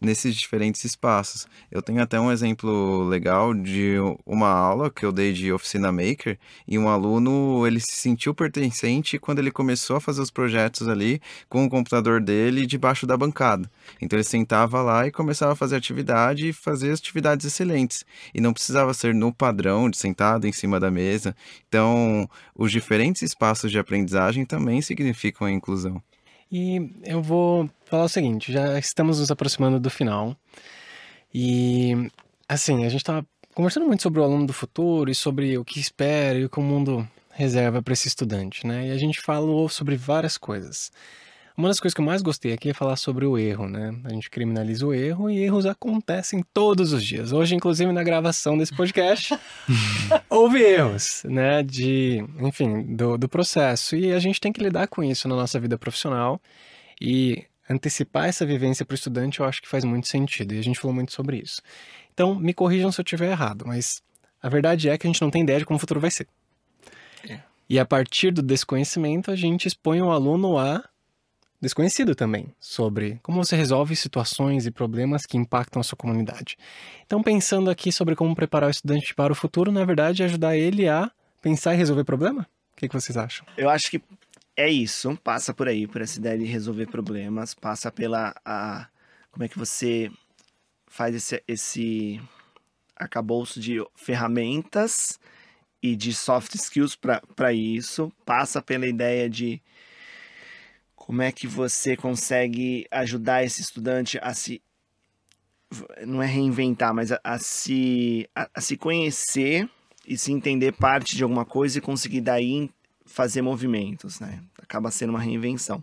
nesses diferentes espaços. Eu tenho até um exemplo legal de uma aula que eu dei de oficina maker e um aluno ele se sentiu pertencente quando ele começou a fazer os projetos ali com o computador dele debaixo da bancada. Então ele sentava lá e começava a fazer atividade e fazer atividades excelentes e não precisava ser no padrão de sentado em cima da mesa. Então os diferentes espaços de aprendizagem também significam a inclusão. E eu vou falar o seguinte: já estamos nos aproximando do final. E assim, a gente tá conversando muito sobre o aluno do futuro e sobre o que espera e o que o mundo reserva para esse estudante, né? E a gente falou sobre várias coisas. Uma das coisas que eu mais gostei aqui é falar sobre o erro, né? A gente criminaliza o erro e erros acontecem todos os dias. Hoje, inclusive, na gravação desse podcast, houve erros, né? De, enfim, do, do processo. E a gente tem que lidar com isso na nossa vida profissional. E antecipar essa vivência para o estudante eu acho que faz muito sentido. E a gente falou muito sobre isso. Então, me corrijam se eu estiver errado, mas a verdade é que a gente não tem ideia de como o futuro vai ser. É. E a partir do desconhecimento, a gente expõe o aluno a desconhecido também sobre como você resolve situações e problemas que impactam a sua comunidade. Então, pensando aqui sobre como preparar o estudante para o futuro, na verdade, ajudar ele a pensar e resolver problema? O que, que vocês acham? Eu acho que é isso, passa por aí, por essa ideia de resolver problemas, passa pela a, como é que você faz esse, esse acabouço de ferramentas e de soft skills para isso, passa pela ideia de como é que você consegue ajudar esse estudante a se. Não é reinventar, mas a, a se, a, a, se conhecer e se entender parte de alguma coisa e conseguir daí fazer movimentos, né? Acaba sendo uma reinvenção.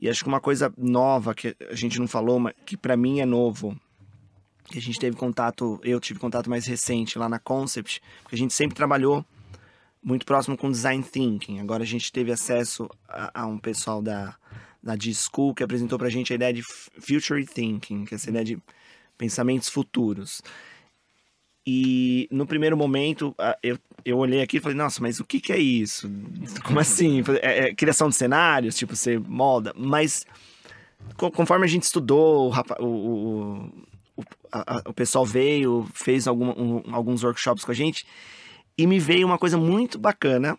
E acho que uma coisa nova que a gente não falou, mas que para mim é novo, que a gente teve contato, eu tive contato mais recente lá na Concept, porque a gente sempre trabalhou muito próximo com design thinking. Agora a gente teve acesso a, a um pessoal da, da G-School que apresentou para a gente a ideia de future thinking, que é essa ideia de pensamentos futuros. E no primeiro momento, eu, eu olhei aqui e falei, nossa, mas o que, que é isso? Como assim? É, é, criação de cenários, tipo, você molda. Mas conforme a gente estudou, o, o, o, a, o pessoal veio, fez algum, um, alguns workshops com a gente, e me veio uma coisa muito bacana,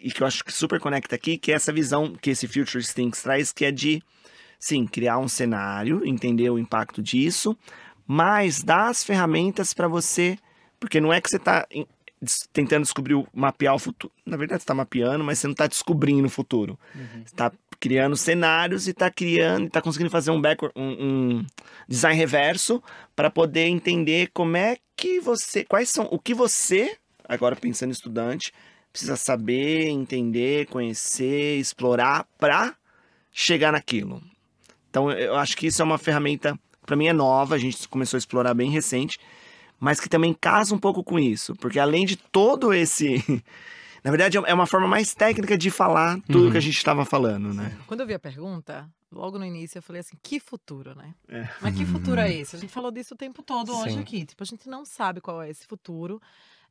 e que eu acho que super conecta aqui, que é essa visão que esse Future Things traz, que é de, sim, criar um cenário, entender o impacto disso, mas dar as ferramentas para você, porque não é que você está tentando descobrir, mapear o futuro. Na verdade, você está mapeando, mas você não está descobrindo o futuro. Uhum. Você está criando cenários e está criando, está conseguindo fazer um, backward, um, um design reverso para poder entender como é que você, quais são, o que você agora pensando em estudante, precisa saber, entender, conhecer, explorar para chegar naquilo. Então, eu acho que isso é uma ferramenta, para mim é nova, a gente começou a explorar bem recente, mas que também casa um pouco com isso, porque além de todo esse. Na verdade, é uma forma mais técnica de falar tudo uhum. que a gente estava falando, né? Quando eu vi a pergunta, logo no início eu falei assim, que futuro, né? É. Mas que futuro é esse? A gente falou disso o tempo todo Sim. hoje aqui. Tipo, a gente não sabe qual é esse futuro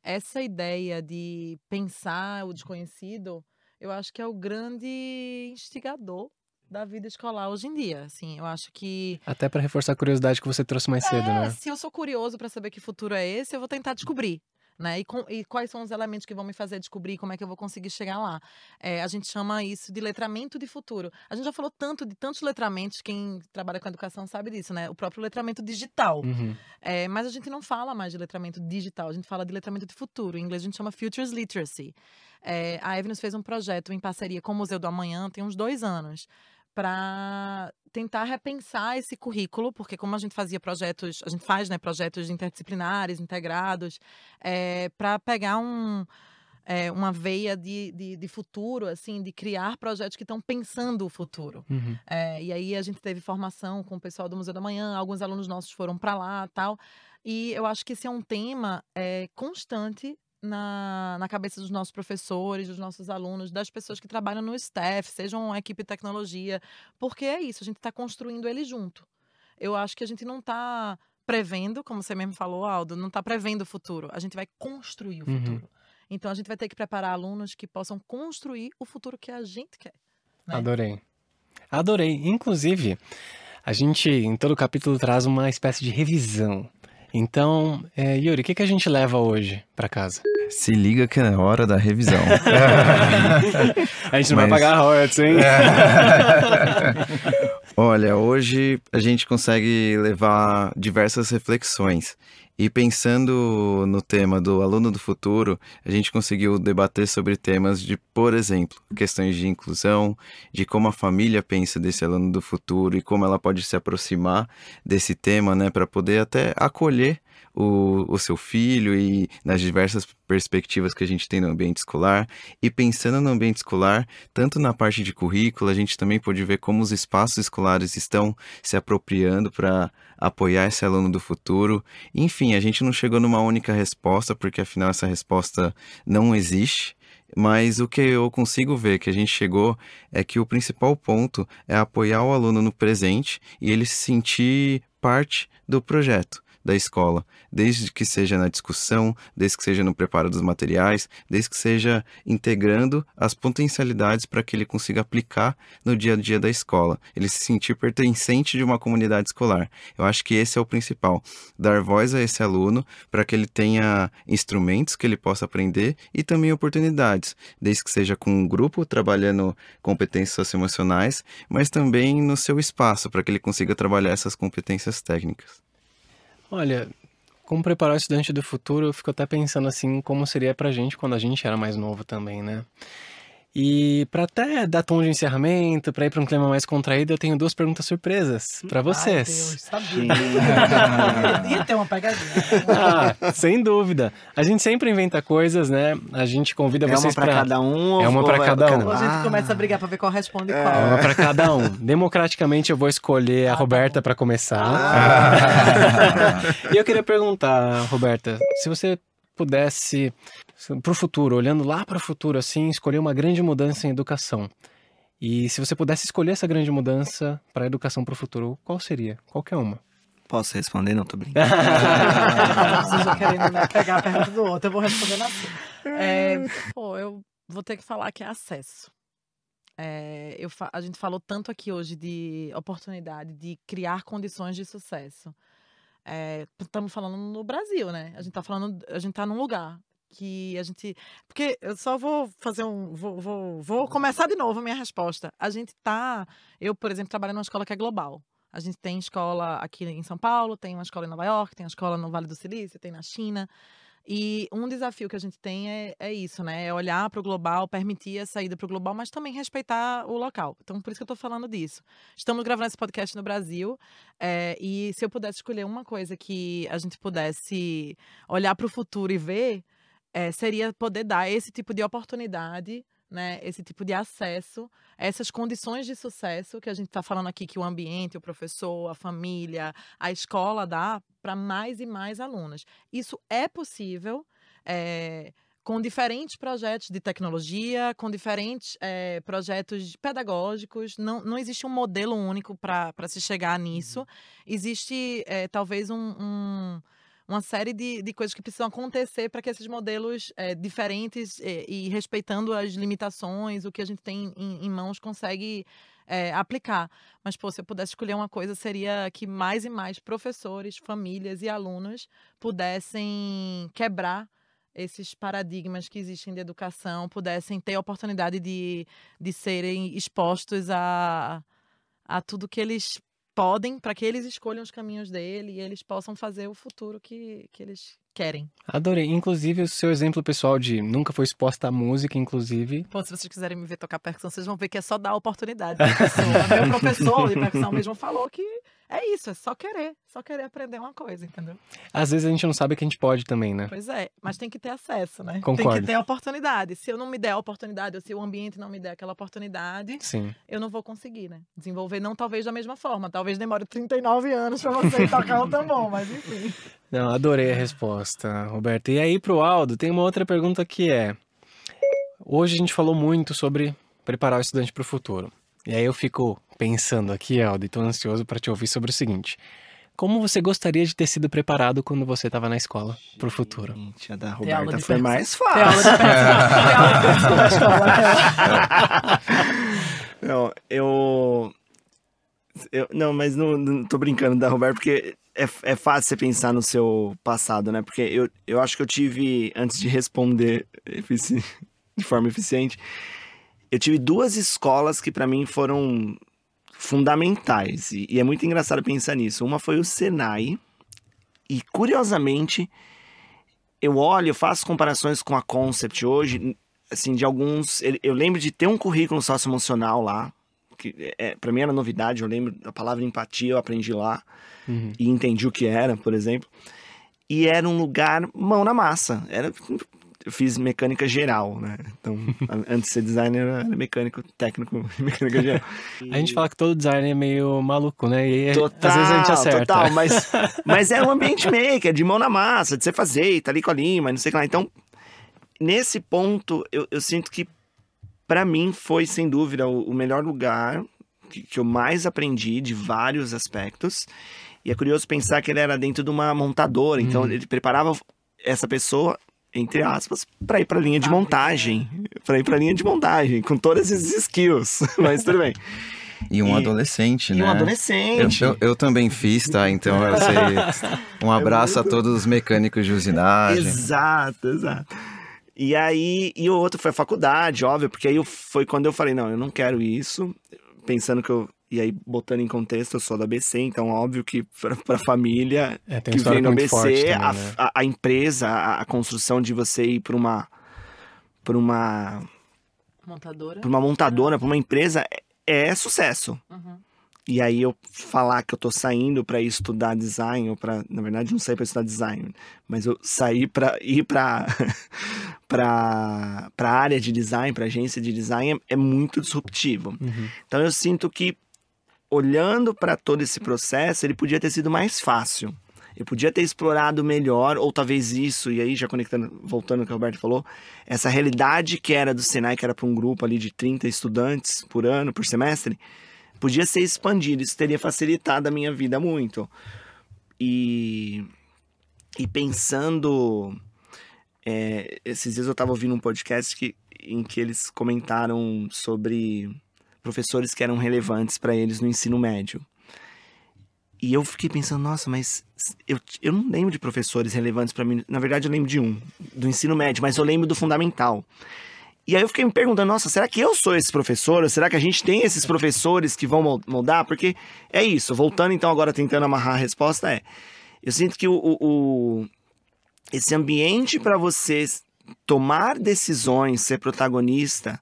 essa ideia de pensar o desconhecido, eu acho que é o grande instigador da vida escolar hoje em dia, assim, eu acho que até para reforçar a curiosidade que você trouxe mais é, cedo, né? Se eu sou curioso para saber que futuro é esse, eu vou tentar descobrir né? E, com, e, quais são os elementos que vão me fazer descobrir como é que eu vou conseguir chegar lá. É, a gente chama isso de letramento de futuro. A gente já falou tanto de tantos letramentos, quem trabalha com educação sabe disso, né? O próprio letramento digital. Uhum. É, mas a gente não fala mais de letramento digital, a gente fala de letramento de futuro. Em inglês a gente chama Futures Literacy. É, a Evidence fez um projeto em parceria com o Museu do Amanhã tem uns dois anos para tentar repensar esse currículo, porque como a gente fazia projetos, a gente faz, né, projetos interdisciplinares, integrados, é, eh, para pegar um, é, uma veia de, de, de, futuro, assim, de criar projetos que estão pensando o futuro. Uhum. É, e aí a gente teve formação com o pessoal do Museu da Manhã, alguns alunos nossos foram para lá, tal. E eu acho que esse é um tema é, constante na, na cabeça dos nossos professores, dos nossos alunos, das pessoas que trabalham no staff, sejam uma equipe de tecnologia, porque é isso, a gente está construindo ele junto. Eu acho que a gente não está prevendo, como você mesmo falou, Aldo, não está prevendo o futuro, a gente vai construir o uhum. futuro. Então a gente vai ter que preparar alunos que possam construir o futuro que a gente quer. Né? Adorei. Adorei. Inclusive, a gente, em todo capítulo, traz uma espécie de revisão. Então, é, Yuri, o que, que a gente leva hoje para casa? Se liga que é hora da revisão. a gente não Mas... vai pagar royalties, hein? Olha, hoje a gente consegue levar diversas reflexões. E pensando no tema do aluno do futuro, a gente conseguiu debater sobre temas de, por exemplo, questões de inclusão, de como a família pensa desse aluno do futuro e como ela pode se aproximar desse tema, né, para poder até acolher o, o seu filho e nas diversas perspectivas que a gente tem no ambiente escolar. E pensando no ambiente escolar, tanto na parte de currículo, a gente também pode ver como os espaços escolares estão se apropriando para apoiar esse aluno do futuro. Enfim, a gente não chegou numa única resposta, porque afinal essa resposta não existe. Mas o que eu consigo ver que a gente chegou é que o principal ponto é apoiar o aluno no presente e ele se sentir parte do projeto da escola, desde que seja na discussão, desde que seja no preparo dos materiais, desde que seja integrando as potencialidades para que ele consiga aplicar no dia a dia da escola, ele se sentir pertencente de uma comunidade escolar. Eu acho que esse é o principal, dar voz a esse aluno para que ele tenha instrumentos que ele possa aprender e também oportunidades, desde que seja com um grupo trabalhando competências socioemocionais, mas também no seu espaço para que ele consiga trabalhar essas competências técnicas. Olha, como preparar o estudante do futuro, eu fico até pensando assim, como seria pra gente quando a gente era mais novo também, né? E para até dar tom de encerramento, para ir para um clima mais contraído, eu tenho duas perguntas surpresas para vocês. Ai, Deus, sabia. Ia ter uma pegadinha. Ah, sem dúvida. A gente sempre inventa coisas, né? A gente convida É vocês para cada um? É uma pra vai- cada um. Ou a gente começa a brigar pra ver qual responde É qual. uma para cada um. Democraticamente eu vou escolher a Ah, tá Roberta para começar. Ah. e eu queria perguntar, Roberta, se você pudesse para o futuro, olhando lá para o futuro assim, escolher uma grande mudança em educação. E se você pudesse escolher essa grande mudança para a educação para o futuro, qual seria? Qualquer uma. Posso responder? Não, tô brincando. Vocês já querendo né, pegar a pergunta do outro, eu vou responder assim. É, pô, eu vou ter que falar que é acesso. É, eu a gente falou tanto aqui hoje de oportunidade, de criar condições de sucesso. Estamos falando no Brasil, né? A gente tá falando, a gente tá num lugar que a gente. Porque eu só vou fazer um. Vou, vou, vou começar de novo a minha resposta. A gente tá. Eu, por exemplo, trabalho numa escola que é global. A gente tem escola aqui em São Paulo, tem uma escola em Nova York, tem uma escola no Vale do Silício, tem na China. E um desafio que a gente tem é, é isso, né? É olhar para o global, permitir a saída para o global, mas também respeitar o local. Então, por isso que eu estou falando disso. Estamos gravando esse podcast no Brasil, é, e se eu pudesse escolher uma coisa que a gente pudesse olhar para o futuro e ver, é, seria poder dar esse tipo de oportunidade, né? Esse tipo de acesso, essas condições de sucesso que a gente está falando aqui, que o ambiente, o professor, a família, a escola dá para mais e mais alunos. Isso é possível. é, com diferentes projetos de tecnologia, com diferentes é, projetos pedagógicos. Não, não existe um modelo único para se chegar nisso. Existe, é, talvez, um, um- uma série de, de coisas que precisam acontecer para que esses modelos é, diferentes é, e respeitando as limitações, o que a gente tem em, em mãos consegue é, aplicar. Mas, pô, se eu pudesse escolher uma coisa, seria que mais e mais professores, famílias e alunos pudessem quebrar esses paradigmas que existem de educação, pudessem ter a oportunidade de, de serem expostos a, a tudo que eles podem, para que eles escolham os caminhos dele e eles possam fazer o futuro que, que eles querem. Adorei. Inclusive, o seu exemplo pessoal de nunca foi exposta à música, inclusive. Pô, se vocês quiserem me ver tocar percussão, vocês vão ver que é só dar oportunidade pessoa. Meu professor de percussão mesmo falou que é isso, é só querer, só querer aprender uma coisa, entendeu? Às vezes a gente não sabe que a gente pode também, né? Pois é, mas tem que ter acesso, né? Tem Concordo. que ter oportunidade. Se eu não me der a oportunidade, ou se o ambiente não me der aquela oportunidade, Sim. eu não vou conseguir, né? Desenvolver não talvez da mesma forma. Talvez demore 39 anos pra você tocar o tambor, mas enfim. Não, adorei a resposta, Roberto. E aí, pro Aldo, tem uma outra pergunta que é: hoje a gente falou muito sobre preparar o estudante para o futuro. E aí eu fico pensando aqui, Aldo, e tô ansioso para te ouvir sobre o seguinte: como você gostaria de ter sido preparado quando você estava na escola para o futuro? Gente, a da Roberta foi mais fácil. né? Não, eu. eu não, mas não, não tô brincando da Roberta, porque é, é fácil você pensar no seu passado, né? Porque eu, eu acho que eu tive, antes de responder efici- de forma eficiente, eu tive duas escolas que pra mim foram fundamentais. E, e é muito engraçado pensar nisso. Uma foi o Senai, e curiosamente, eu olho, eu faço comparações com a Concept hoje, assim, de alguns. Eu, lembro de ter um currículo socioemocional lá, que é, para mim era novidade, eu lembro da palavra empatia, eu aprendi lá Uhum. e entendi o que era, por exemplo. E era um lugar mão na massa. Era eu fiz mecânica geral, né? Então, antes de ser designer, era mecânico técnico, mecânica geral. A gente fala que todo designer é meio maluco, né? E total, às vezes a gente acerta. Total, mas, mas é um ambiente maker, de mão na massa, de você fazer, tá ali com a lima, não sei o que lá. Então, nesse ponto, eu, eu sinto que, para mim, foi, sem dúvida, o, o melhor lugar que, que eu mais aprendi de vários aspectos. E é curioso pensar que ele era dentro de uma montadora, então hum. ele preparava essa pessoa entre aspas, para ir para a linha de montagem, para ir para a linha de montagem, com todas esses skills, mas tudo bem. E um e, adolescente, e né? um adolescente. Eu, eu, eu, também fiz, tá? Então eu sei. Um é abraço é muito... a todos os mecânicos de usinagem. Exato, exato. E aí, e o outro foi a faculdade, óbvio, porque aí eu, foi quando eu falei, não, eu não quero isso, pensando que eu e aí, botando em contexto, eu sou da ABC, então óbvio que para a família é, que vem no ABC, também, a, né? a, a, empresa, a, a, construção de você ir para uma. para uma. Montadora. Para uma montadora, para uma empresa, é, é sucesso. Uhum. E aí eu falar que eu tô saindo para estudar design, ou para, na verdade, não sair para estudar design, mas eu saí para ir para para para área de design, para agência de design é, é muito disruptivo. Uhum. Então eu sinto que olhando para todo esse processo, ele podia ter sido mais fácil. Eu podia ter explorado melhor, ou talvez isso, e aí já conectando, voltando ao que o Roberto falou, essa realidade que era do Senai, que era para um grupo ali de 30 estudantes por ano, por semestre, podia ser expandido. Isso teria facilitado a minha vida muito. E, e pensando. É, esses dias eu estava ouvindo um podcast que, em que eles comentaram sobre professores que eram relevantes para eles no ensino médio. E eu fiquei pensando, nossa, mas eu, eu não lembro de professores relevantes para mim. Na verdade, eu lembro de um, do ensino médio, mas eu lembro do fundamental. E aí eu fiquei me perguntando, nossa, será que eu sou esse professor? Ou será que a gente tem esses professores que vão moldar? Porque é isso, voltando então agora tentando amarrar a resposta, é. Eu sinto que o, o, o esse ambiente para você tomar decisões, ser protagonista,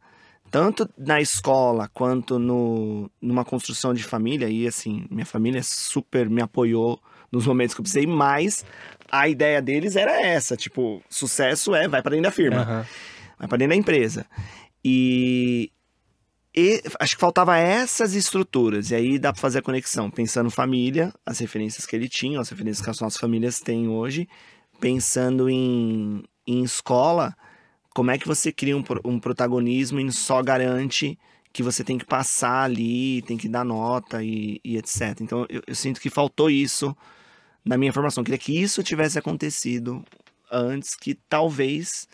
tanto na escola quanto no, numa construção de família, e assim, minha família super me apoiou nos momentos que eu precisei, mas a ideia deles era essa, tipo, sucesso é, vai para dentro da firma. Uhum vai para dentro da empresa. E, e acho que faltava essas estruturas. E aí dá para fazer a conexão, pensando família, as referências que ele tinha, as referências que as nossas famílias têm hoje, pensando em, em escola, como é que você cria um, um protagonismo e só garante que você tem que passar ali, tem que dar nota e, e etc. Então eu, eu, sinto que faltou isso na minha formação. Eu queria que isso tivesse acontecido antes, que talvez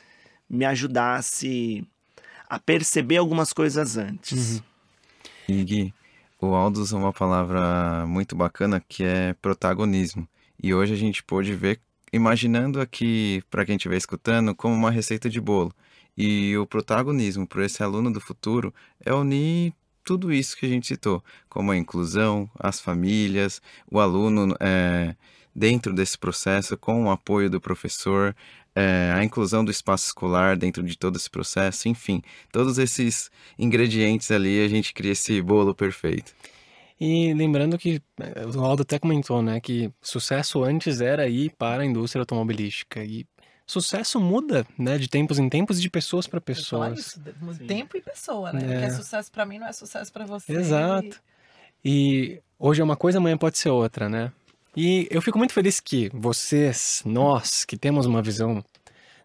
me ajudasse a perceber algumas coisas antes. Uhum. E Gui, o Aldo usa uma palavra muito bacana que é protagonismo. E hoje a gente pôde ver, imaginando aqui, para quem estiver escutando, como uma receita de bolo. E o protagonismo para esse aluno do futuro é unir tudo isso que a gente citou, como a inclusão, as famílias, o aluno é, dentro desse processo, com o apoio do professor, é, a inclusão do espaço escolar dentro de todo esse processo, enfim, todos esses ingredientes ali a gente cria esse bolo perfeito. E lembrando que é, o Aldo até comentou, né, que sucesso antes era ir para a indústria automobilística e sucesso muda, né, de tempos em tempos, de pessoas para pessoas. Isso, tempo e pessoa, né? É. Porque sucesso para mim não é sucesso para você. Exato. E hoje é uma coisa, amanhã pode ser outra, né? E eu fico muito feliz que vocês, nós, que temos uma visão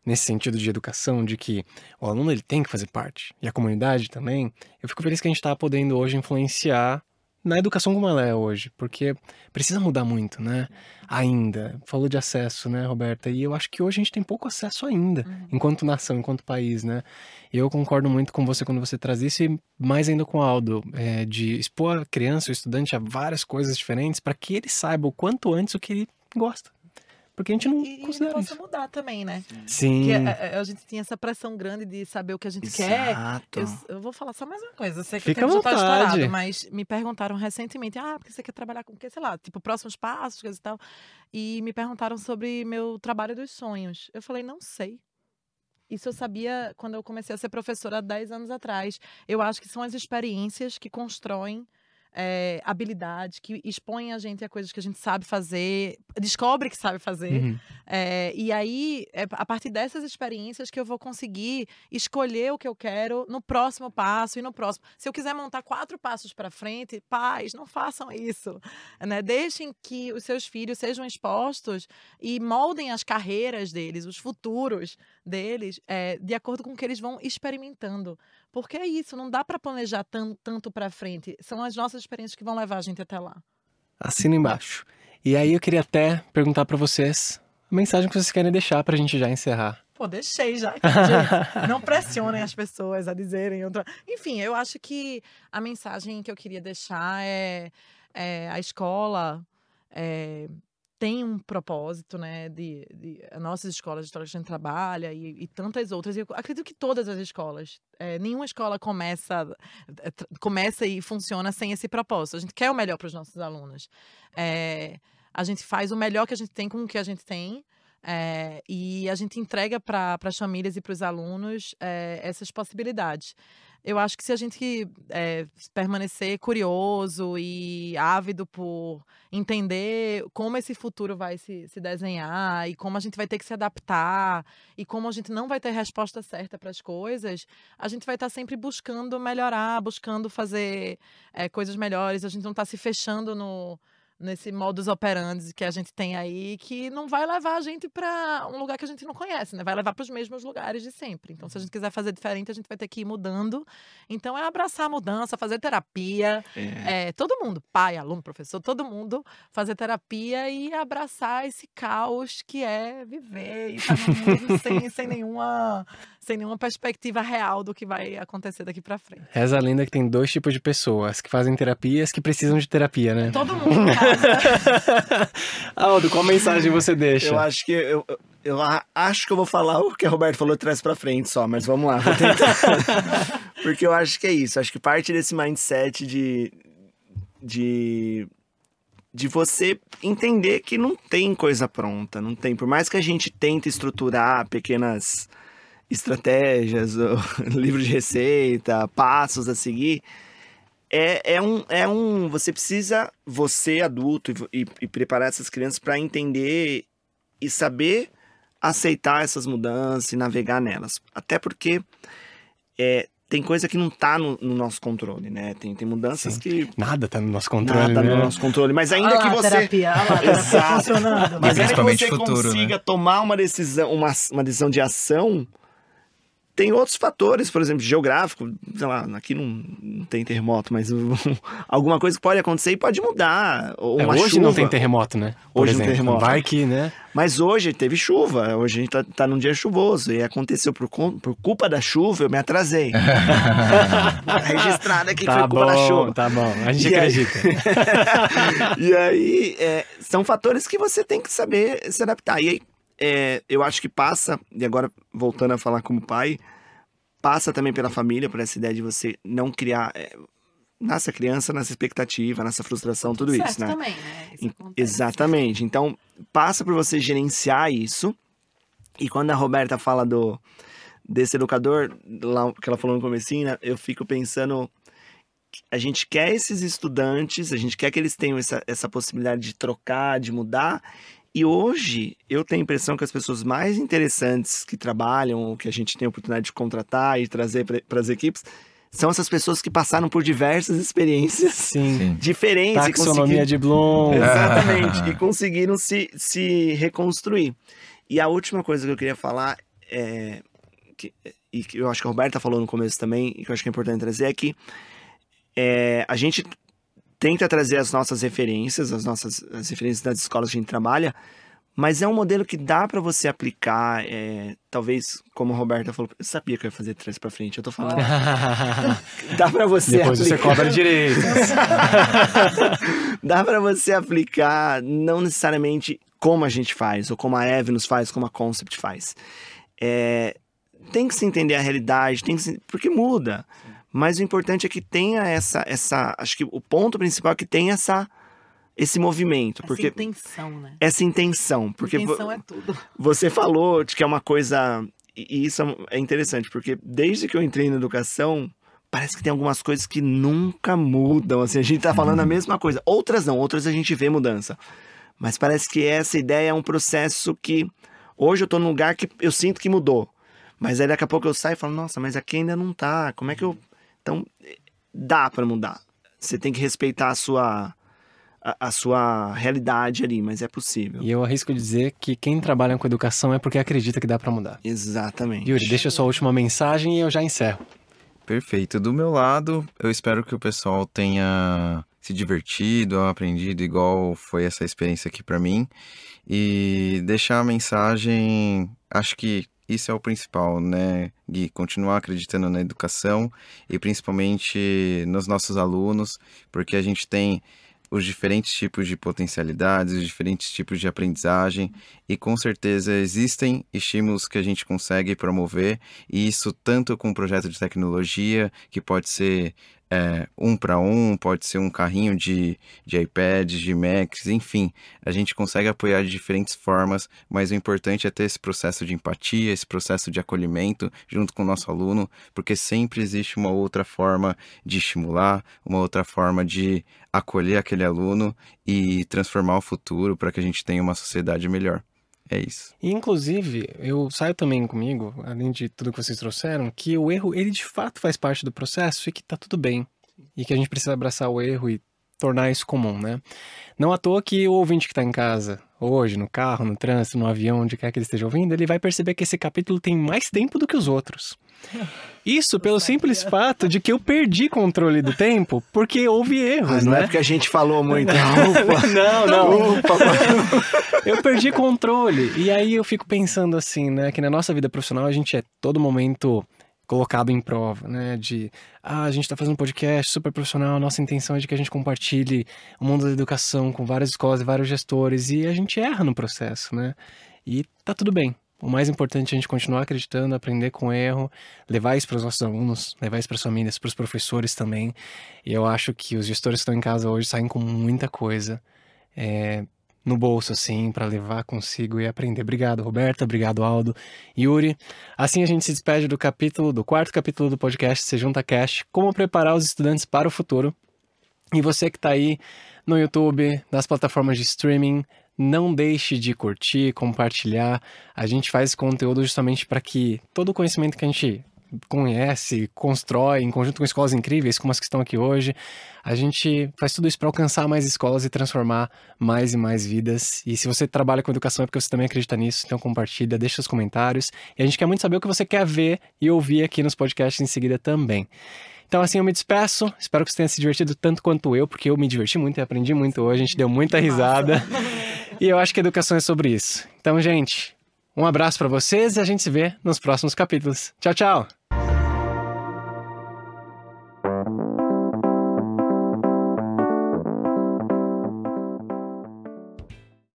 nesse sentido de educação, de que o aluno ele tem que fazer parte, e a comunidade também, eu fico feliz que a gente está podendo hoje influenciar na educação como ela é hoje, porque precisa mudar muito, né? Ainda. Falou de acesso, né, Roberta? E eu acho que hoje a gente tem pouco acesso ainda, uhum. enquanto nação, enquanto país, né? E eu concordo muito com você quando você traz isso, e mais ainda com o Aldo, é, de expor a criança, o estudante, a várias coisas diferentes, para que ele saiba o quanto antes o que ele gosta. Porque a gente não e, considera possa mudar também, né? Sim. Porque a, a, gente tinha essa pressão grande de saber o que a gente Exato. quer. Eu, eu vou falar só mais uma coisa. Eu sei que Fica o tempo já tá estourado, mas me perguntaram recentemente, ah, porque você quer trabalhar com o quê? Sei lá, tipo, próximos passos, coisa e tal. E me perguntaram sobre meu trabalho dos sonhos. Eu falei, não sei. Isso eu sabia quando eu comecei a ser professora há 10 anos atrás. Eu acho que são as experiências que constroem é, habilidade, que expõe a gente a coisas que a gente sabe fazer, descobre que sabe fazer. Uhum. É, e aí, é a partir dessas experiências que eu vou conseguir escolher o que eu quero no próximo passo e no próximo. Se eu quiser montar quatro passos para frente, pais, não façam isso. Né? Deixem que os seus filhos sejam expostos e moldem as carreiras deles, os futuros deles, é, de acordo com o que eles vão experimentando. Porque é isso, não dá para planejar tan tanto para frente. São as nossas experiências que vão levar a gente até lá. Assina embaixo. E aí eu queria até perguntar para vocês a mensagem que vocês querem deixar pra gente já encerrar. Pô, deixei já. Gente, não pressionem as pessoas a dizerem outra. Enfim, eu acho que a mensagem que eu queria deixar é, é a escola é, tem um propósito, né, de, de nossas escolas de história que a gente trabalha e, e, tantas outras. Eu acredito que todas as escolas, é, nenhuma escola começa, é, começa e funciona sem esse propósito. A gente quer o melhor para os nossos alunos. É, a gente faz o melhor que a gente tem com o que a gente tem. É, e a gente entrega para as famílias e para os alunos é, essas possibilidades eu acho que se a gente é, permanecer curioso e ávido por entender como esse futuro vai se, se desenhar e como a gente vai ter que se adaptar e como a gente não vai ter resposta certa para as coisas, a gente vai estar tá sempre buscando melhorar, buscando fazer é, coisas melhores, a gente não está se fechando no nesse modus operandi que a gente tem aí, que não vai levar a gente para um lugar que a gente não conhece, né? Vai levar para os mesmos lugares de sempre. Então, se a gente quiser fazer diferente, a gente vai ter que ir mudando. Então, é abraçar a mudança, fazer terapia. É. É, todo mundo, pai, aluno, professor, todo mundo fazer terapia e abraçar esse caos que é viver e estar tá no mundo sem, sem nenhuma sem nenhuma perspectiva real do que vai acontecer daqui para frente. Reza a lenda que tem dois tipos de pessoas, que fazem terapia e as que precisam de terapia, né? Todo mundo. Aldo, qual mensagem você deixa? Eu acho que eu, eu acho que eu vou falar o que a Roberto falou traz para frente só, mas vamos lá, vou tentar. Porque eu acho que é isso, acho que parte desse mindset de de de você entender que não tem coisa pronta, não tem. Por mais que a gente tente estruturar pequenas estratégias, livro de receita, passos a seguir. É, é, um, é um. Você precisa, você adulto, e, e preparar essas crianças para entender e saber aceitar essas mudanças e navegar nelas. Até porque é, tem coisa que não está no, no, nosso controle, né? Tem, tem mudanças Sim. que. Nada está no nosso controle. Nada né? no nosso controle. Mas ainda ah, que você. Terapia, ah lá, terapia funcionando. Mas ainda que você futuro, consiga né? tomar uma decisão, uma, uma decisão de ação tem outros fatores, por exemplo, geográfico, sei lá, aqui não, não tem terremoto, mas alguma coisa pode acontecer e pode mudar. É, hoje chuva. não tem terremoto, né? Por hoje exemplo. não tem terremoto. Vai que, né? Mas hoje teve chuva, hoje a gente tá, tá num dia chuvoso e aconteceu por, por culpa da chuva, eu me atrasei. tá registrado aqui tá que foi bom, culpa da chuva. Tá bom, a gente e acredita. Aí... e aí, é, são fatores que você tem que saber se adaptar. E aí, é, eu acho que passa, e agora voltando a falar como pai, passa também pela família, por essa ideia de você não criar. É, nasce a criança nessa expectativa, nessa frustração, tudo certo isso, né? também, né? Isso Exatamente. Então, passa por você gerenciar isso. E quando a Roberta fala do desse educador, lá que ela falou no comecinho, né, eu fico pensando a gente quer esses estudantes, a gente quer que eles tenham essa, essa possibilidade de trocar, de mudar, e hoje eu tenho a impressão que as pessoas mais interessantes que trabalham, ou que a gente tem a oportunidade de contratar e trazer para as equipes, são essas pessoas que passaram por diversas experiências Sim. diferentes. Taxonomia de Bloom. Exatamente. e conseguiram se, se reconstruir. E a última coisa que eu queria falar é. Que, e que eu acho que a Roberta falou no começo também, e que eu acho que é importante trazer, é que é, a gente tenta trazer as nossas referências, as nossas as referências das escolas que a gente trabalha, mas é um modelo que dá para você aplicar, é, talvez, como a Roberta falou, eu sabia que eu ia fazer trás para frente, eu tô falando. dá para você Depois aplicar... você cobra direito. dá para você aplicar não necessariamente como a gente faz, ou como a Evenus faz, como a Concept faz. É, tem que se entender a realidade, tem que se... porque muda. Sim. Mas o importante é que tenha essa, essa, acho que o ponto principal é que tenha essa esse movimento, essa porque intenção, né? Essa intenção, porque intenção é tudo. Você falou de que é uma coisa e isso é interessante, porque desde que eu entrei na educação, parece que tem algumas coisas que nunca mudam. Assim, a gente tá falando a mesma coisa. Outras não, outras a gente vê mudança. Mas parece que essa ideia é um processo que hoje eu tô num lugar que eu sinto que mudou. Mas aí daqui a pouco eu saio e falo, nossa, mas aqui ainda não tá. Como é que eu. Então, dá para mudar. Você tem que respeitar a sua. A, a sua realidade ali, mas é possível. E eu arrisco dizer que quem trabalha com educação é porque acredita que dá para mudar. Exatamente. Yuri, deixa a sua última mensagem e eu já encerro. Perfeito. Do meu lado, eu espero que o pessoal tenha se divertido, aprendido igual foi essa experiência aqui para mim e deixar a mensagem, acho que isso é o principal, né, Gui? Continuar acreditando na educação e principalmente nos nossos alunos, porque a gente tem os diferentes tipos de potencialidades, os diferentes tipos de aprendizagem, e com certeza existem estímulos que a gente consegue promover, e isso tanto com um projeto de tecnologia, que pode ser é, um para um, pode ser um carrinho de, de iPads, de Macs, enfim, a gente consegue apoiar de diferentes formas, mas o importante é ter esse processo de empatia, esse processo de acolhimento junto com o nosso aluno, porque sempre existe uma outra forma de estimular, uma outra forma de acolher aquele aluno e transformar o futuro para que a gente tenha uma sociedade melhor. É isso. Inclusive, eu saio também comigo, além de tudo que vocês trouxeram, que o erro, ele de fato faz parte do processo e que tá tudo bem. E que a gente precisa abraçar o erro e tornar isso comum, né? Não à toa que o ouvinte que está em casa, hoje, no carro, no trânsito, no avião, onde quer que ele esteja ouvindo, ele vai perceber que esse capítulo tem mais tempo do que os outros. Isso pelo simples fato de que eu perdi controle do tempo porque houve erros, Mas não né? é porque a gente falou muito. não, não. eu perdi controle. E aí eu fico pensando assim, né? Que na nossa vida profissional a gente é todo momento colocado em prova, né? De, ah, a gente está fazendo um podcast super profissional, nossa intenção é de que a gente compartilhe o mundo da educação com várias escolas e vários gestores, e a gente erra no processo, né? E tá tudo bem. O mais importante é a gente continuar acreditando, aprender com erro, levar isso para os nossos alunos, levar isso para as famílias, para os professores também. E eu acho que os gestores que estão em casa hoje saem com muita coisa. É, no bolso, assim, para levar consigo e aprender. Obrigado, Roberta. Obrigado, Aldo. Yuri. Assim a gente se despede do capítulo, do quarto capítulo do podcast Se Junta Cash, como preparar os estudantes para o futuro. E você que está aí no YouTube, nas plataformas de streaming, não deixe de curtir, compartilhar. A gente faz esse conteúdo justamente para que todo o conhecimento que a gente conhece, constrói em conjunto com escolas incríveis como as que estão aqui hoje. A gente faz tudo isso para alcançar mais escolas e transformar mais e mais vidas. E se você trabalha com educação é porque você também acredita nisso, então compartilha, deixa os comentários. E a gente quer muito saber o que você quer ver e ouvir aqui nos podcasts em seguida também. Então, assim, eu me despeço. Espero que você tenha se divertido tanto quanto eu, porque eu me diverti muito e aprendi muito hoje. A gente deu muita risada. e eu acho que educação é sobre isso. Então, gente, um abraço para vocês e a gente se vê nos próximos capítulos. Tchau, tchau!